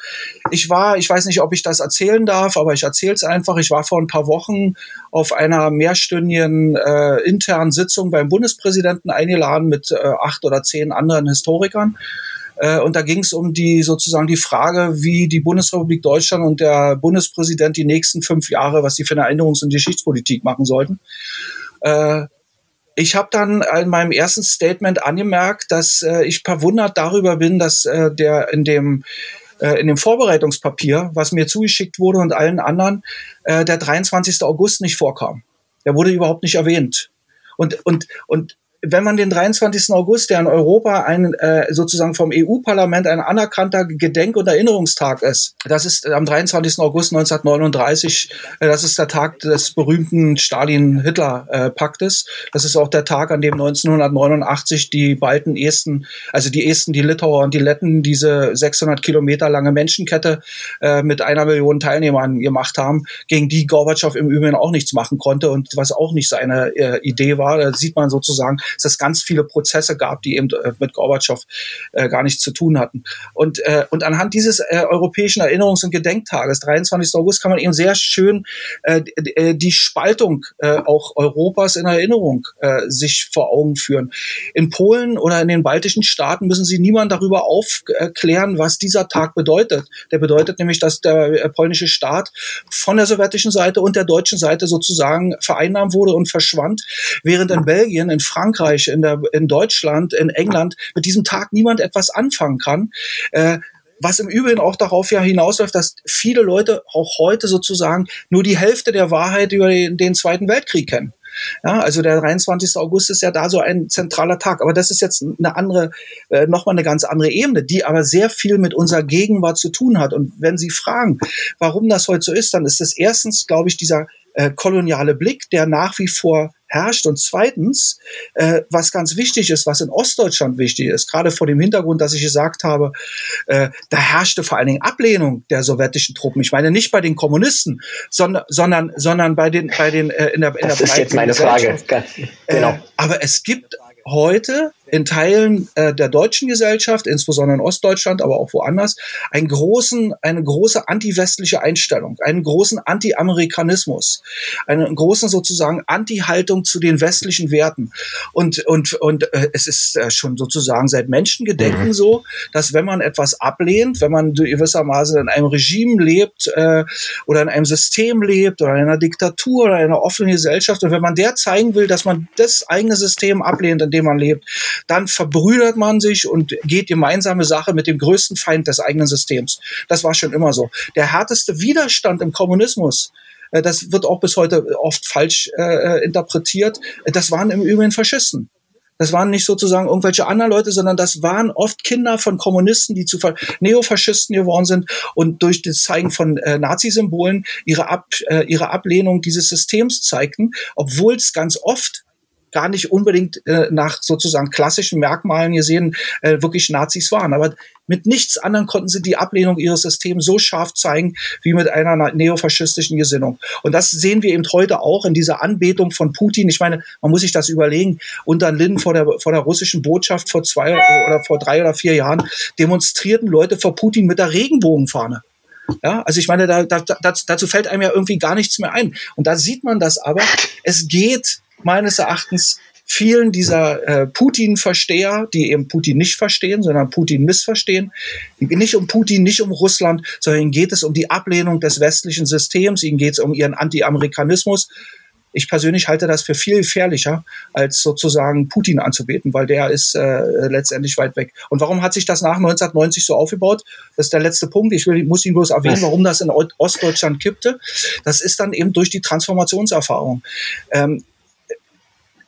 Speaker 8: Ich war, ich weiß nicht, ob ich das erzählen darf, aber ich erzähle es einfach. Ich war vor ein paar Wochen auf einer mehrstündigen äh, internen Sitzung beim Bundespräsidenten eingeladen mit äh, acht oder zehn anderen Historikern. Äh, und da ging es um die sozusagen die Frage, wie die Bundesrepublik Deutschland und der Bundespräsident die nächsten fünf Jahre, was sie für eine Erinnerungs- und Geschichtspolitik machen sollten. Äh, ich habe dann in meinem ersten Statement angemerkt, dass äh, ich verwundert darüber bin, dass der in dem in dem Vorbereitungspapier, was mir zugeschickt wurde und allen anderen, der 23. August nicht vorkam. Der wurde überhaupt nicht erwähnt. Und, und, und wenn man den 23. August, der in Europa ein äh, sozusagen vom EU-Parlament ein anerkannter Gedenk- und Erinnerungstag ist, das ist am 23. August 1939, äh, das ist der Tag des berühmten Stalin-Hitler-Paktes. das ist auch der Tag, an dem 1989 die beiden Esten, also die Esten, die Litauer und die Letten diese 600 Kilometer lange Menschenkette äh, mit einer Million Teilnehmern gemacht haben, gegen die Gorbatschow im Übrigen auch nichts machen konnte und was auch nicht seine äh, Idee war. Da sieht man sozusagen, dass es ganz viele Prozesse gab, die eben äh, mit Gorbatschow äh, gar nichts zu tun hatten. Und, äh, und anhand dieses äh, europäischen Erinnerungs- und Gedenktages, 23. August, kann man eben sehr schön äh, äh, die Spaltung äh, auch Europas in Erinnerung äh, sich vor Augen führen. In Polen oder in den baltischen Staaten müssen sie niemand darüber aufklären, was dieser Tag bedeutet. Der bedeutet nämlich, dass der äh, polnische Staat von der sowjetischen Seite und der deutschen Seite sozusagen vereinnahmt wurde und verschwand, während in Belgien, in Frankreich, Frankreich, in, der, in Deutschland, in England mit diesem Tag niemand etwas anfangen kann. Äh, was im Übrigen auch darauf ja hinausläuft, dass viele Leute auch heute sozusagen nur die Hälfte der Wahrheit über den, den Zweiten Weltkrieg kennen. Ja, also der 23. August ist ja da so ein zentraler Tag. Aber das ist jetzt eine andere, äh, nochmal eine ganz andere Ebene, die aber sehr viel mit unserer Gegenwart zu tun hat. Und wenn Sie fragen, warum das heute so ist, dann ist das erstens, glaube ich, dieser äh, koloniale Blick, der nach wie vor herrscht. Und zweitens, äh, was ganz wichtig ist, was in Ostdeutschland wichtig ist, gerade vor dem Hintergrund, dass ich gesagt habe, äh, da herrschte vor allen Dingen Ablehnung der sowjetischen Truppen. Ich meine nicht bei den Kommunisten, sondern, sondern, sondern bei den, bei den äh, in der in
Speaker 5: Das
Speaker 8: der
Speaker 5: ist jetzt meine Frage.
Speaker 8: Genau. Äh, aber es gibt heute in Teilen äh, der deutschen Gesellschaft, insbesondere in Ostdeutschland, aber auch woanders, einen großen, eine große antiwestliche Einstellung, einen großen Anti-Amerikanismus, einen großen sozusagen Anti-Haltung zu den westlichen Werten. Und, und, und äh, es ist äh, schon sozusagen seit Menschengedenken mhm. so, dass wenn man etwas ablehnt, wenn man gewissermaßen in einem Regime lebt äh, oder in einem System lebt oder in einer Diktatur oder in einer offenen Gesellschaft und wenn man der zeigen will, dass man das eigene System ablehnt, in dem man lebt, dann verbrüdert man sich und geht gemeinsame Sache mit dem größten Feind des eigenen Systems. Das war schon immer so. Der härteste Widerstand im Kommunismus, äh, das wird auch bis heute oft falsch äh, interpretiert, das waren im Übrigen Faschisten. Das waren nicht sozusagen irgendwelche anderen Leute, sondern das waren oft Kinder von Kommunisten, die zu Neofaschisten geworden sind und durch das Zeigen von äh, Nazi-Symbolen ihre, Ab, äh, ihre Ablehnung dieses Systems zeigten, obwohl es ganz oft gar nicht unbedingt äh, nach sozusagen klassischen Merkmalen gesehen äh, wirklich Nazis waren. Aber mit nichts anderem konnten sie die Ablehnung ihres Systems so scharf zeigen wie mit einer neofaschistischen Gesinnung. Und das sehen wir eben heute auch in dieser Anbetung von Putin. Ich meine, man muss sich das überlegen. Unter Linden vor der, vor der russischen Botschaft vor zwei oder vor drei oder vier Jahren demonstrierten Leute vor Putin mit der Regenbogenfahne. Ja, also ich meine, da, da, dazu fällt einem ja irgendwie gar nichts mehr ein. Und da sieht man das aber. Es geht meines Erachtens vielen dieser äh, Putin-Versteher, die eben Putin nicht verstehen, sondern Putin missverstehen. Nicht um Putin, nicht um Russland, sondern ihnen geht es um die Ablehnung des westlichen Systems, ihnen geht es um ihren Anti-Amerikanismus. Ich persönlich halte das für viel gefährlicher, als sozusagen Putin anzubeten, weil der ist äh, letztendlich weit weg. Und warum hat sich das nach 1990 so aufgebaut? Das ist der letzte Punkt. Ich will, muss ihn bloß erwähnen, warum das in Ostdeutschland kippte. Das ist dann eben durch die Transformationserfahrung. Ähm,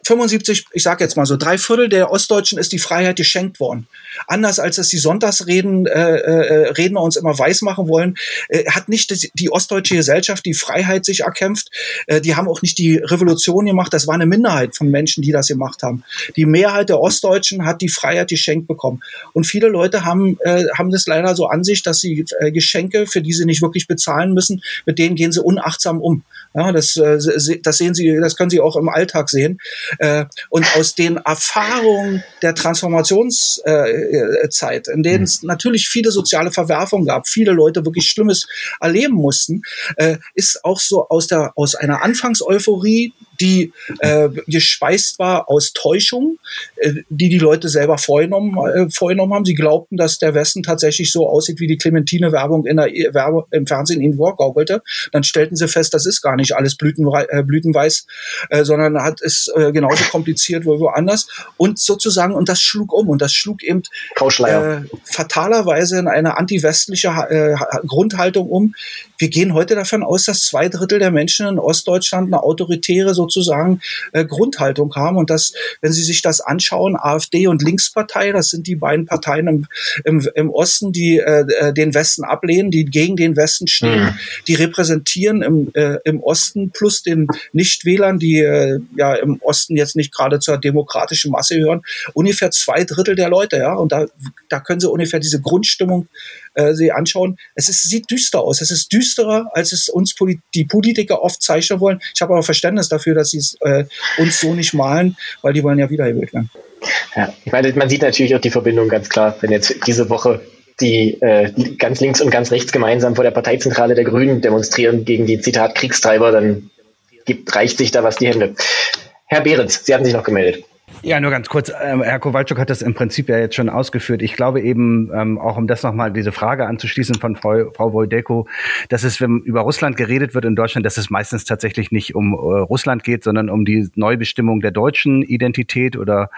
Speaker 8: 75, ich sage jetzt mal so, drei Viertel der Ostdeutschen ist die Freiheit geschenkt worden. Anders als es die Sonntagsreden äh, äh, Redner uns immer weismachen wollen, äh, hat nicht die, ostdeutsche Gesellschaft die Freiheit sich erkämpft. Äh, die haben auch nicht die Revolution gemacht. Das war eine Minderheit von Menschen, die das gemacht haben. Die Mehrheit der Ostdeutschen hat die Freiheit geschenkt bekommen. Und viele Leute haben, äh, haben das leider so an sich, dass sie äh, Geschenke, für die sie nicht wirklich bezahlen müssen, mit denen gehen sie unachtsam um. Ja, das, äh, das sehen Sie, das können Sie auch im Alltag sehen. Äh, und aus den Erfahrungen der Transformationszeit, in denen es mhm. natürlich viele soziale Verwerfungen gab, viele Leute wirklich Schlimmes erleben mussten, äh, ist auch so aus der aus einer Anfangseuphorie die äh, gespeist war aus Täuschung, äh, die die Leute selber vorgenommen, äh, vorgenommen haben. Sie glaubten, dass der Westen tatsächlich so aussieht, wie die Clementine-Werbung in der Werbe im Fernsehen ihnen vorgaukelte. Dann stellten sie fest, das ist gar nicht alles blütenwei äh, blütenweiß, äh, sondern hat es äh, genauso kompliziert wie woanders. Und sozusagen, und das schlug um. Und das schlug eben äh, fatalerweise in eine antiwestliche äh, Grundhaltung um. Wir gehen heute davon aus, dass zwei Drittel der Menschen in Ostdeutschland eine autoritäre, so sozusagen äh, Grundhaltung haben. Und das, wenn Sie sich das anschauen, AfD und Linkspartei, das sind die beiden Parteien im, im, im Osten, die äh, äh, den Westen ablehnen, die gegen den Westen stehen, mhm. die repräsentieren im, äh, im Osten plus den Nichtwählern, die äh, ja im Osten jetzt nicht gerade zur demokratischen Masse gehören, ungefähr zwei Drittel der Leute, ja. Und da, da können Sie ungefähr diese Grundstimmung äh, sie anschauen. Es ist, sieht düster aus. Es ist düsterer, als es uns Polit die Politiker oft zeichnen wollen. Ich habe aber Verständnis dafür, dass sie es äh, uns so nicht malen, weil die wollen ja wiedergewählt werden.
Speaker 5: Ja, ich meine, man sieht natürlich auch die Verbindung ganz klar, wenn jetzt diese Woche die, äh, ganz links und ganz rechts gemeinsam vor der Parteizentrale der Grünen demonstrieren gegen die Zitat Kriegstreiber, dann gibt, reicht sich da was die Hände. Herr Behrens, Sie hatten sich noch gemeldet.
Speaker 7: Ja, nur ganz kurz. Ähm, Herr Kowalczuk hat das im Prinzip ja jetzt schon ausgeführt. Ich glaube eben, ähm, auch um das nochmal, diese Frage anzuschließen von Frau, Frau Wojdeko, dass es, wenn über Russland geredet wird in Deutschland, dass es meistens tatsächlich nicht um äh, Russland geht, sondern um die Neubestimmung der deutschen Identität oder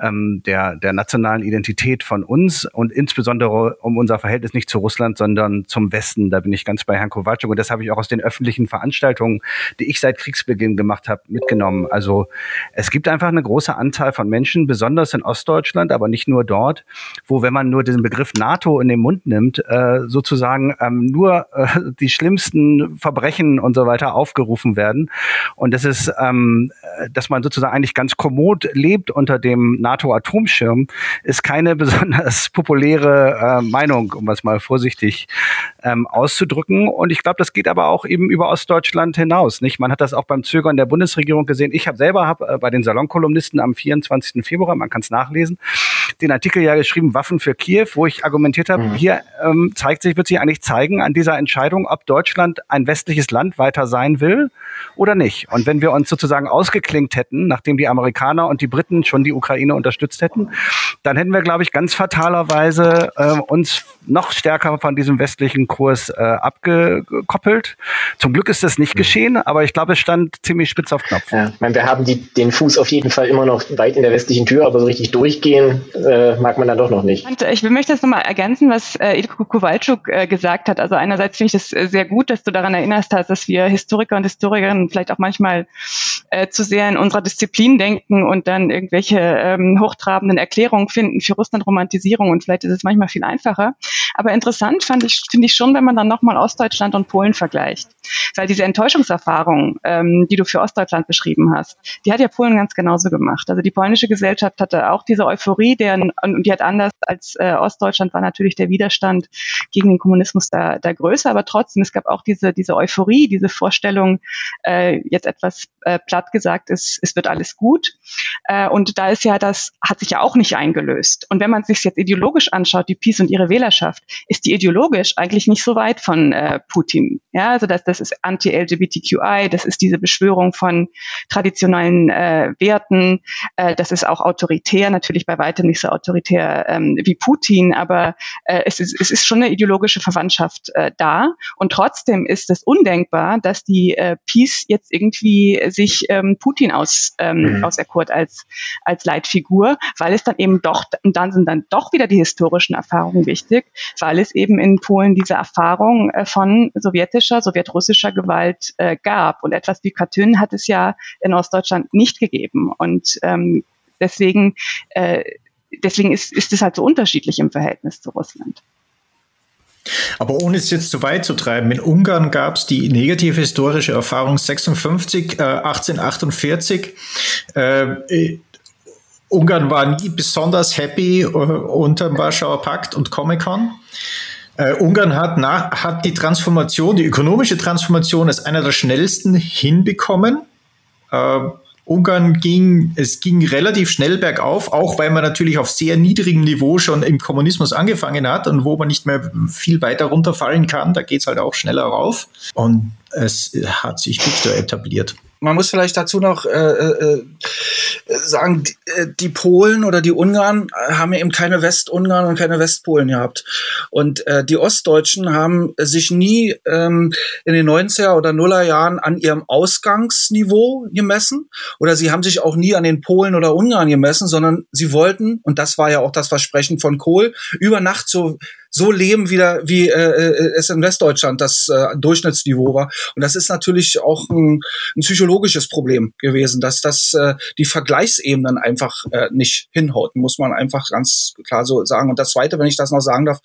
Speaker 7: ähm, der, der nationalen Identität von uns und insbesondere um unser Verhältnis nicht zu Russland, sondern zum Westen. Da bin ich ganz bei Herrn Kowalczuk und das habe ich auch aus den öffentlichen Veranstaltungen, die ich seit Kriegsbeginn gemacht habe, mitgenommen. Also es gibt einfach eine große Anzahl Anzahl von Menschen, besonders in Ostdeutschland, aber nicht nur dort, wo, wenn man nur den Begriff NATO in den Mund nimmt, äh, sozusagen ähm, nur äh, die schlimmsten Verbrechen und so weiter aufgerufen werden. Und das ist ähm, dass man sozusagen eigentlich ganz kommod lebt unter dem NATO-Atomschirm, ist keine besonders populäre äh, Meinung, um was mal vorsichtig ähm, auszudrücken. Und ich glaube, das geht aber auch eben über Ostdeutschland hinaus. Nicht? Man hat das auch beim Zögern der Bundesregierung gesehen. Ich habe selber hab, äh, bei den Salonkolumnisten am 24. Februar, man kann es nachlesen, den Artikel ja geschrieben, Waffen für Kiew, wo ich argumentiert habe, mhm. hier ähm, zeigt sich, wird sich eigentlich zeigen an dieser Entscheidung, ob Deutschland ein westliches Land weiter sein will oder nicht. Und wenn wir uns sozusagen ausgeklinkt hätten, nachdem die Amerikaner und die Briten schon die Ukraine unterstützt hätten, dann hätten wir, glaube ich, ganz fatalerweise äh, uns noch stärker von diesem westlichen Kurs äh, abgekoppelt. Zum Glück ist das nicht mhm. geschehen, aber ich glaube, es stand ziemlich spitz auf Knopf.
Speaker 5: Ja, ich meine, wir haben die, den Fuß auf jeden Fall immer noch weit in der westlichen Tür, aber so richtig durchgehen äh, mag man dann doch noch nicht.
Speaker 10: Und ich möchte das nochmal ergänzen, was äh, Ilko Kowalczuk äh, gesagt hat. Also einerseits finde ich das äh, sehr gut, dass du daran erinnerst hast, dass wir Historiker und Historikerinnen vielleicht auch manchmal äh, zu sehr in unserer Disziplin denken und dann irgendwelche ähm, hochtrabenden Erklärungen finden für Russland-Romantisierung und vielleicht ist es manchmal viel einfacher. Aber interessant fand ich, finde ich schon, wenn man dann nochmal Ostdeutschland und Polen vergleicht. Weil diese Enttäuschungserfahrung, ähm, die du für Ostdeutschland beschrieben hast, die hat ja Polen ganz genauso gemacht. Also die polnische Gesellschaft hatte auch diese Euphorie, der, und die hat anders als äh, Ostdeutschland war natürlich der Widerstand gegen den Kommunismus da, da größer, aber trotzdem, es gab auch diese, diese Euphorie, diese Vorstellung, äh, jetzt etwas äh, platt gesagt, es, es wird alles gut. Äh, und da ist ja, das hat sich ja auch nicht eingelöst. Und wenn man sich jetzt ideologisch anschaut, die Peace und ihre Wählerschaft, ist die ideologisch eigentlich nicht so weit von äh, Putin. Ja, also das, das ist anti-LGBTQI, das ist diese Beschwörung von traditionellen äh, Werten, äh, das ist auch autoritär, natürlich bei weitem nicht so autoritär ähm, wie Putin, aber äh, es, ist, es ist schon eine ideologische Verwandtschaft äh, da. Und trotzdem ist es undenkbar, dass die äh, Peace jetzt irgendwie sich ähm, Putin aus, ähm, mhm. auserkurt als, als Leitfigur, weil es dann eben doch, und dann sind dann doch wieder die historischen Erfahrungen wichtig, weil es eben in Polen diese Erfahrung äh, von sowjetischer, sowjetrussischer Gewalt äh, gab. Und etwas wie Katyn hat es ja in Ostdeutschland nicht gegeben. Und ähm, deswegen, äh, deswegen ist, ist es halt so unterschiedlich im Verhältnis zu Russland.
Speaker 6: Aber ohne es jetzt zu weit zu treiben, in Ungarn gab es die negative historische Erfahrung 56, äh, 1848. Äh, Ungarn war nie besonders happy äh, unter dem Warschauer Pakt und Comic-Con. Äh, Ungarn hat, nach, hat die Transformation, die ökonomische Transformation als einer der schnellsten hinbekommen. Äh, Ungarn ging, es ging relativ schnell bergauf, auch weil man natürlich auf sehr niedrigem Niveau schon im Kommunismus angefangen hat und wo man nicht mehr viel weiter runterfallen kann, da geht es halt auch schneller rauf. Und es hat sich Victor etabliert
Speaker 8: man muss vielleicht dazu noch äh, äh, äh sagen, die, äh, die, Polen oder die Ungarn äh, haben eben keine Westungarn und keine Westpolen gehabt. Und äh, die Ostdeutschen haben sich nie ähm, in den 90er oder Nuller Jahren an ihrem Ausgangsniveau gemessen oder sie haben sich auch nie an den Polen oder Ungarn gemessen, sondern sie wollten, und das war ja auch das Versprechen von Kohl, über Nacht so so leben, wie, da, wie äh, äh, es in Westdeutschland das äh, Durchschnittsniveau war. Und das ist natürlich auch ein, ein psychologisches Problem gewesen, dass das äh, die Vergleichsebenen einfach äh, nicht hinhaut, muss man einfach ganz klar so sagen. Und das Zweite, wenn ich das noch sagen darf,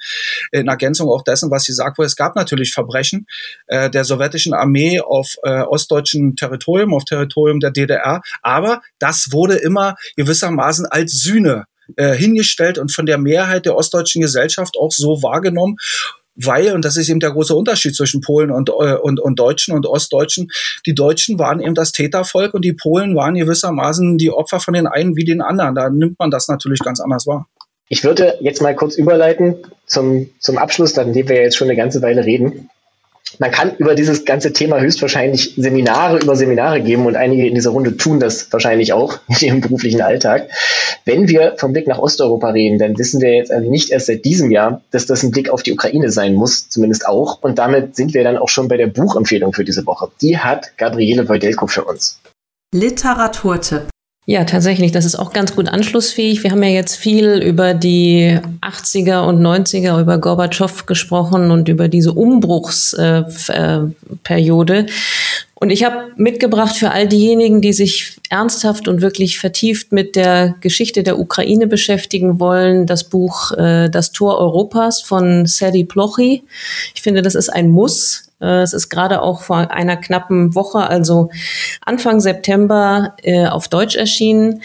Speaker 8: in Ergänzung auch dessen, was Sie sagt wurde, es gab natürlich Verbrechen äh, der sowjetischen Armee auf äh, ostdeutschen Territorium, auf Territorium der DDR, aber das wurde immer gewissermaßen als Sühne äh, hingestellt und von der Mehrheit der ostdeutschen Gesellschaft auch so wahrgenommen weil, und das ist eben der große Unterschied zwischen Polen und, äh, und, und Deutschen und Ostdeutschen, die Deutschen waren eben das Tätervolk und die Polen waren gewissermaßen die Opfer von den einen wie den anderen. Da nimmt man das natürlich ganz anders wahr.
Speaker 5: Ich würde jetzt mal kurz überleiten zum, zum Abschluss, an dem wir jetzt schon eine ganze Weile reden man kann über dieses ganze Thema höchstwahrscheinlich Seminare über Seminare geben und einige in dieser Runde tun das wahrscheinlich auch in ihrem beruflichen Alltag. Wenn wir vom Blick nach Osteuropa reden, dann wissen wir jetzt also nicht erst seit diesem Jahr, dass das ein Blick auf die Ukraine sein muss, zumindest auch. Und damit sind wir dann auch schon bei der Buchempfehlung für diese Woche. Die hat Gabriele Wojdelko für uns.
Speaker 11: Literaturtipp.
Speaker 9: Ja, tatsächlich. Das ist auch ganz gut anschlussfähig. Wir haben ja jetzt viel über die 80er und 90er, über Gorbatschow gesprochen und über diese Umbruchsperiode. Und ich habe mitgebracht für all diejenigen, die sich ernsthaft und wirklich vertieft mit der Geschichte der Ukraine beschäftigen wollen, das Buch äh, Das Tor Europas von Sadi Plochy. Ich finde, das ist ein Muss. Äh, es ist gerade auch vor einer knappen Woche, also Anfang September, äh, auf Deutsch erschienen.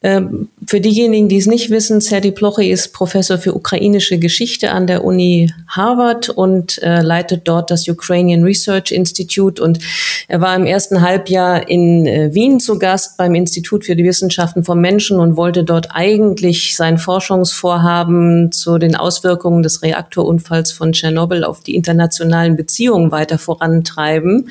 Speaker 9: Ähm, für diejenigen, die es nicht wissen, Serdi Plochy ist Professor für ukrainische Geschichte an der Uni Harvard und äh, leitet dort das Ukrainian Research Institute. Und er war im ersten Halbjahr in äh, Wien zu Gast beim Institut für die Wissenschaften von Menschen und wollte dort eigentlich sein Forschungsvorhaben zu den Auswirkungen des Reaktorunfalls von Tschernobyl auf die internationalen Beziehungen weiter vorantreiben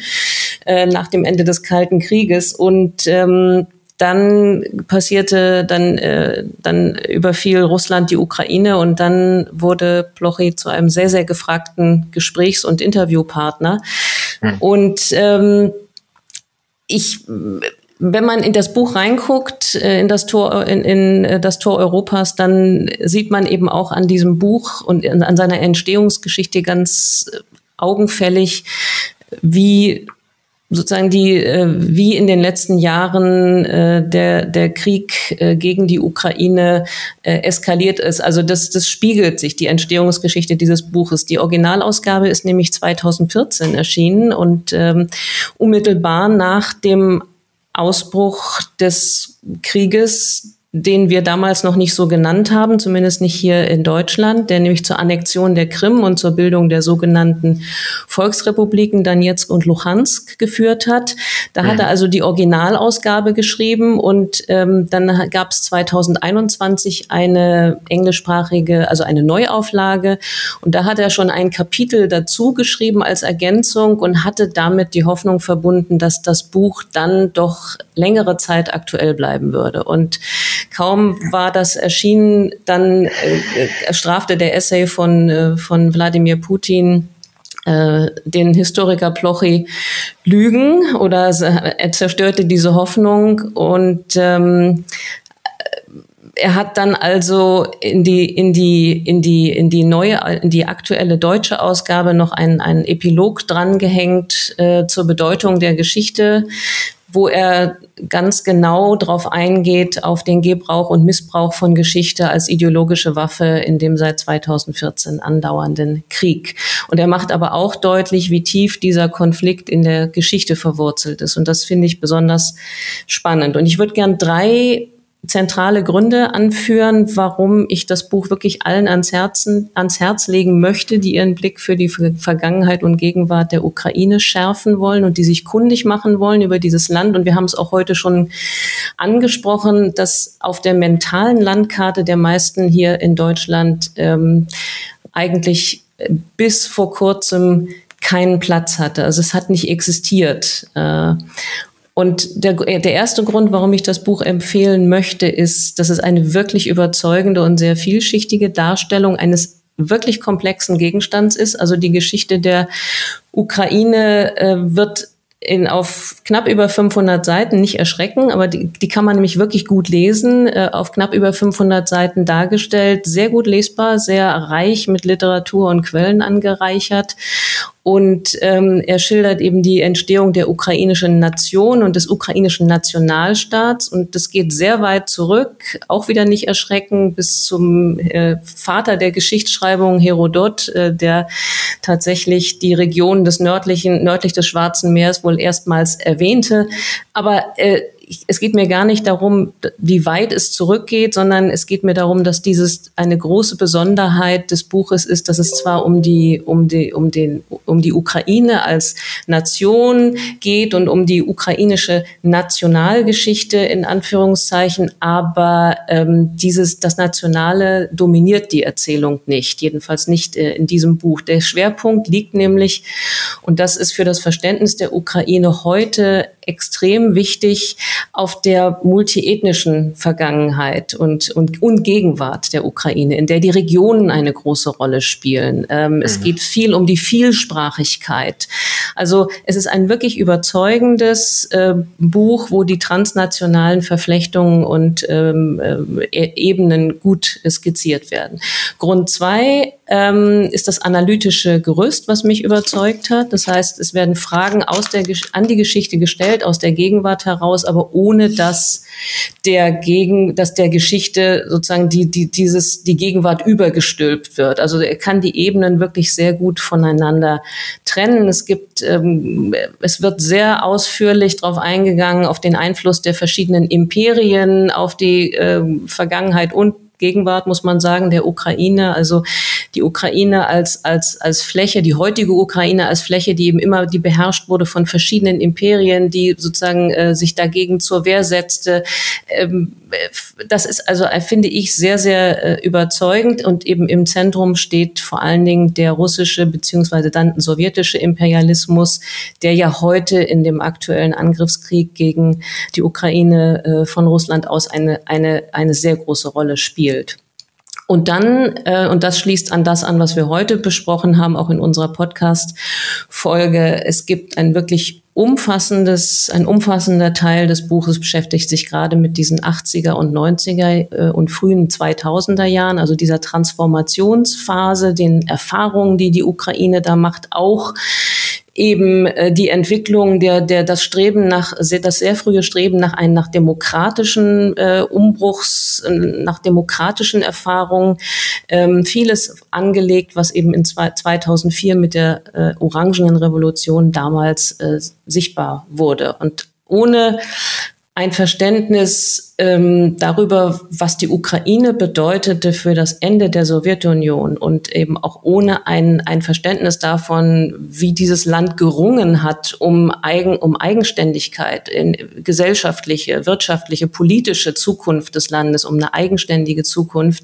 Speaker 9: äh, nach dem Ende des Kalten Krieges. Und ähm, dann passierte, dann, äh, dann überfiel Russland die Ukraine und dann wurde Plochy zu einem sehr, sehr gefragten Gesprächs- und Interviewpartner. Mhm. Und ähm, ich wenn man in das Buch reinguckt, äh, in das Tor, in, in äh, das Tor Europas, dann sieht man eben auch an diesem Buch und an seiner Entstehungsgeschichte ganz augenfällig, wie sozusagen die, äh, wie in den letzten Jahren äh, der, der Krieg äh, gegen die Ukraine äh, eskaliert ist. Also das, das spiegelt sich, die Entstehungsgeschichte dieses Buches. Die Originalausgabe ist nämlich 2014 erschienen und ähm, unmittelbar nach dem Ausbruch des Krieges den wir damals noch nicht so genannt haben, zumindest nicht hier in Deutschland, der nämlich zur Annexion der Krim und zur Bildung der sogenannten Volksrepubliken Donetsk und Luhansk geführt hat. Da mhm. hat er also die Originalausgabe geschrieben und ähm, dann gab es 2021 eine englischsprachige, also eine Neuauflage und da hat er schon ein Kapitel dazu geschrieben als Ergänzung und hatte damit die Hoffnung verbunden, dass das Buch dann doch längere Zeit aktuell bleiben würde. Und Kaum war das erschienen, dann äh, strafte der Essay von, äh, von Wladimir Putin äh, den Historiker Plochy Lügen oder er zerstörte diese Hoffnung und ähm, er hat dann also in die in die in die in die neue in die aktuelle deutsche Ausgabe noch einen einen Epilog drangehängt äh, zur Bedeutung der Geschichte wo er ganz genau darauf eingeht, auf den Gebrauch und Missbrauch von Geschichte als ideologische Waffe in dem seit 2014 andauernden Krieg. Und er macht aber auch deutlich, wie tief dieser Konflikt in der Geschichte verwurzelt ist. Und das finde ich besonders spannend. Und ich würde gern drei zentrale Gründe anführen, warum ich das Buch wirklich allen ans, Herzen, ans Herz legen möchte, die ihren Blick für die Vergangenheit und Gegenwart der Ukraine schärfen wollen und die sich kundig machen wollen über dieses Land. Und wir haben es auch heute schon angesprochen, dass auf der mentalen Landkarte der meisten hier in Deutschland ähm, eigentlich bis vor kurzem keinen Platz hatte. Also es hat nicht existiert. Äh, und der, der erste Grund, warum ich das Buch empfehlen möchte, ist, dass es eine wirklich überzeugende und sehr vielschichtige Darstellung eines wirklich komplexen Gegenstands ist. Also die Geschichte der Ukraine äh, wird in, auf knapp über 500 Seiten nicht erschrecken, aber die, die kann man nämlich wirklich gut lesen, äh, auf knapp über 500 Seiten dargestellt, sehr gut lesbar, sehr reich mit Literatur und Quellen angereichert und ähm, er schildert eben die Entstehung der ukrainischen Nation und des ukrainischen Nationalstaats. Und das geht sehr weit zurück, auch wieder nicht erschrecken, bis zum äh, Vater der Geschichtsschreibung Herodot, äh, der tatsächlich die Region des nördlichen, nördlich des Schwarzen Meeres wohl erstmals erwähnte. Aber äh, es geht mir gar nicht darum, wie weit es zurückgeht, sondern es geht mir darum, dass dieses eine große Besonderheit des Buches ist, dass es zwar um die, um die, um den, um die Ukraine als Nation geht und um die ukrainische Nationalgeschichte in Anführungszeichen, aber ähm, dieses, das Nationale dominiert die Erzählung nicht, jedenfalls nicht äh, in diesem Buch. Der Schwerpunkt liegt nämlich, und das ist für das Verständnis der Ukraine heute extrem wichtig auf der multiethnischen Vergangenheit und, und, und Gegenwart der Ukraine, in der die Regionen eine große Rolle spielen. Ähm, mhm. Es geht viel um die Vielsprachigkeit. Also es ist ein wirklich überzeugendes äh, Buch, wo die transnationalen Verflechtungen und ähm, äh, Ebenen gut skizziert werden. Grund zwei ähm, ist das analytische Gerüst, was mich überzeugt hat. Das heißt, es werden Fragen aus der, an die Geschichte gestellt, aus der Gegenwart heraus, aber ohne dass der Gegen, dass der Geschichte sozusagen die, die, dieses, die Gegenwart übergestülpt wird. Also er kann die Ebenen wirklich sehr gut voneinander trennen. Es gibt, ähm, es wird sehr ausführlich darauf eingegangen, auf den Einfluss der verschiedenen Imperien, auf die äh, Vergangenheit und Gegenwart, muss man sagen, der Ukraine. Also die Ukraine als, als, als Fläche, die heutige Ukraine als Fläche, die eben immer, die beherrscht wurde von verschiedenen Imperien, die sozusagen äh, sich dagegen zur Wehr setzte. Ähm, das ist also, äh, finde ich, sehr, sehr äh, überzeugend und eben im Zentrum steht vor allen Dingen der russische beziehungsweise dann sowjetische Imperialismus, der ja heute in dem aktuellen Angriffskrieg gegen die Ukraine äh, von Russland aus eine, eine, eine sehr große Rolle spielt. Und dann, äh, und das schließt an das an, was wir heute besprochen haben, auch in unserer Podcast-Folge, es gibt ein wirklich umfassendes, ein umfassender Teil des Buches beschäftigt sich gerade mit diesen 80er und 90er äh, und frühen 2000er Jahren, also dieser Transformationsphase, den Erfahrungen, die die Ukraine da macht, auch eben äh, die Entwicklung, der, der, das Streben nach, das sehr frühe Streben nach einem, nach demokratischen äh, Umbruchs, äh, nach demokratischen Erfahrungen, ähm, vieles angelegt, was eben in zwei, 2004 mit der äh, Orangenen Revolution damals äh, sichtbar wurde. Und ohne ein Verständnis ähm, darüber, was die Ukraine bedeutete für das Ende der Sowjetunion und eben auch ohne ein, ein Verständnis davon, wie dieses Land gerungen hat um, Eigen, um Eigenständigkeit in gesellschaftliche, wirtschaftliche, politische Zukunft des Landes, um eine eigenständige Zukunft.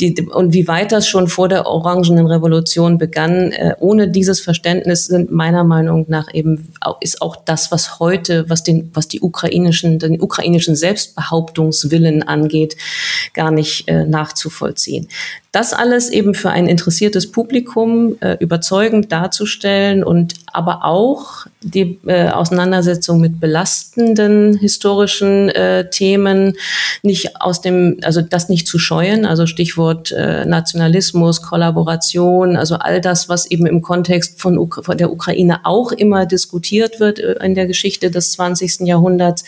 Speaker 9: Die, und wie weit das schon vor der Orangenen Revolution begann, äh, ohne dieses Verständnis sind meiner Meinung nach eben ist auch das, was heute, was den, was die ukrainische ukrainischen, den ukrainischen Selbstbehauptungswillen angeht, gar nicht äh, nachzuvollziehen. Das alles eben für ein interessiertes Publikum äh, überzeugend darzustellen und aber auch die äh, Auseinandersetzung mit belastenden historischen äh, Themen nicht aus dem, also das nicht zu scheuen, also Stichwort äh, Nationalismus, Kollaboration, also all das, was eben im Kontext von, Uk von der Ukraine auch immer diskutiert wird äh, in der Geschichte des 20. Jahrhunderts,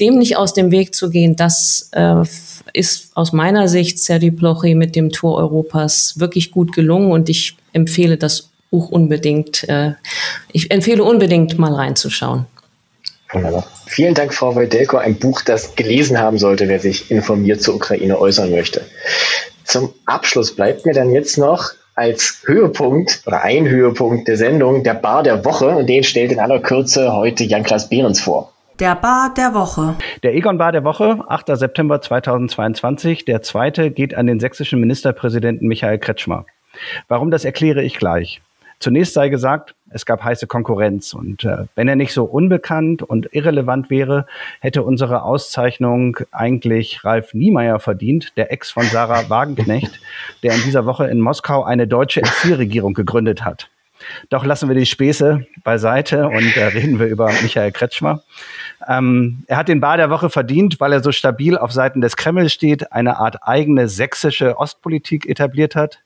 Speaker 9: dem nicht aus dem Weg zu gehen, das äh, ist aus meiner Sicht Serdi Plochy mit dem Tor Europas wirklich gut gelungen und ich empfehle das Buch unbedingt, äh, ich empfehle unbedingt mal reinzuschauen.
Speaker 5: Wunderbar. Vielen Dank, Frau Wojdelko. Ein Buch, das gelesen haben sollte, wer sich informiert zur Ukraine äußern möchte. Zum Abschluss bleibt mir dann jetzt noch als Höhepunkt oder ein Höhepunkt der Sendung der Bar der Woche und den stellt in aller Kürze heute Jan-Klaas Behrens vor.
Speaker 11: Der Bar der Woche.
Speaker 7: Der Egon Bar der Woche, 8. September 2022. Der zweite geht an den sächsischen Ministerpräsidenten Michael Kretschmer. Warum, das erkläre ich gleich. Zunächst sei gesagt, es gab heiße Konkurrenz und äh, wenn er nicht so unbekannt und irrelevant wäre, hätte unsere Auszeichnung eigentlich Ralf Niemeyer verdient, der Ex von Sarah Wagenknecht, der in dieser Woche in Moskau eine deutsche Exilregierung gegründet hat. Doch lassen wir die Späße beiseite und äh, reden wir über Michael Kretschmer. Ähm, er hat den Bar der Woche verdient, weil er so stabil auf Seiten des Kreml steht, eine Art eigene sächsische Ostpolitik etabliert hat,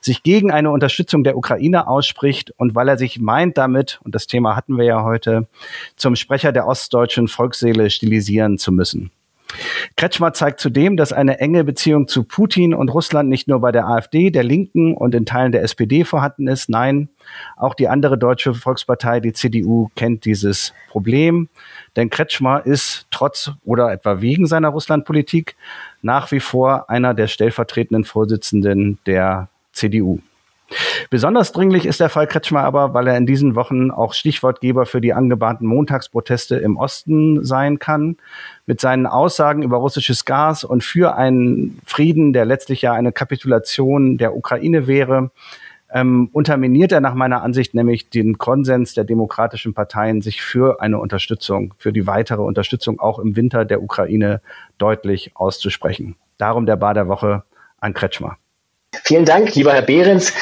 Speaker 7: sich gegen eine Unterstützung der Ukraine ausspricht und weil er sich meint damit, und das Thema hatten wir ja heute, zum Sprecher der ostdeutschen Volksseele stilisieren zu müssen. Kretschmer zeigt zudem, dass eine enge Beziehung zu Putin und Russland nicht nur bei der AfD, der Linken und in Teilen der SPD vorhanden ist. Nein, auch die andere deutsche Volkspartei, die CDU, kennt dieses Problem. Denn Kretschmer ist trotz oder etwa wegen seiner Russlandpolitik nach wie vor einer der stellvertretenden Vorsitzenden der CDU. Besonders dringlich ist der Fall Kretschmer aber, weil er in diesen Wochen auch Stichwortgeber für die angebahnten Montagsproteste im Osten sein kann. Mit seinen Aussagen über russisches Gas und für einen Frieden, der letztlich ja eine Kapitulation der Ukraine wäre, ähm, unterminiert er nach meiner Ansicht nämlich den Konsens der demokratischen Parteien, sich für eine Unterstützung, für die weitere Unterstützung auch im Winter der Ukraine deutlich auszusprechen. Darum der Bar der Woche an Kretschmer.
Speaker 5: Vielen Dank, lieber Herr Behrens.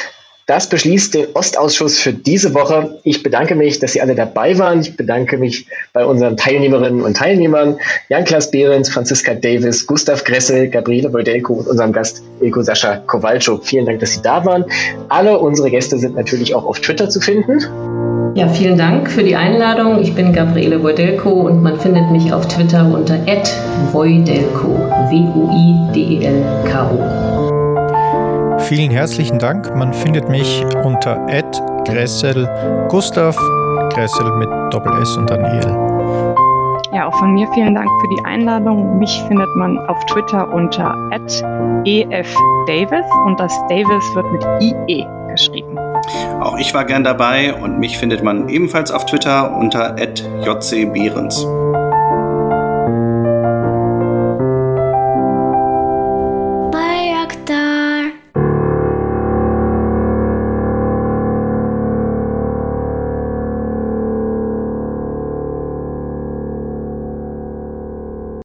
Speaker 5: Das beschließt den Ostausschuss für diese Woche. Ich bedanke mich, dass Sie alle dabei waren. Ich bedanke mich bei unseren Teilnehmerinnen und Teilnehmern, Jan-Klaas Behrens, Franziska Davis, Gustav Gressel, Gabriele Beudelko und unserem Gast Ilko Sascha Kowalczuk. Vielen Dank, dass Sie da waren. Alle unsere Gäste sind natürlich auch auf Twitter zu finden.
Speaker 9: Ja, vielen Dank für die Einladung. Ich bin Gabriele Wojdelko und man findet mich auf Twitter unter @wojdelko, W-U-I-D-E-L-K-O.
Speaker 6: Vielen herzlichen Dank. Man findet mich unter Gressel Gustav, Gressel mit Doppel-S und dann EL.
Speaker 10: Ja, auch von mir vielen Dank für die Einladung. Mich findet man auf Twitter unter @efdavis und das Davis wird mit IE geschrieben.
Speaker 12: Auch ich war gern dabei und mich findet man ebenfalls auf Twitter unter @jcbehrens.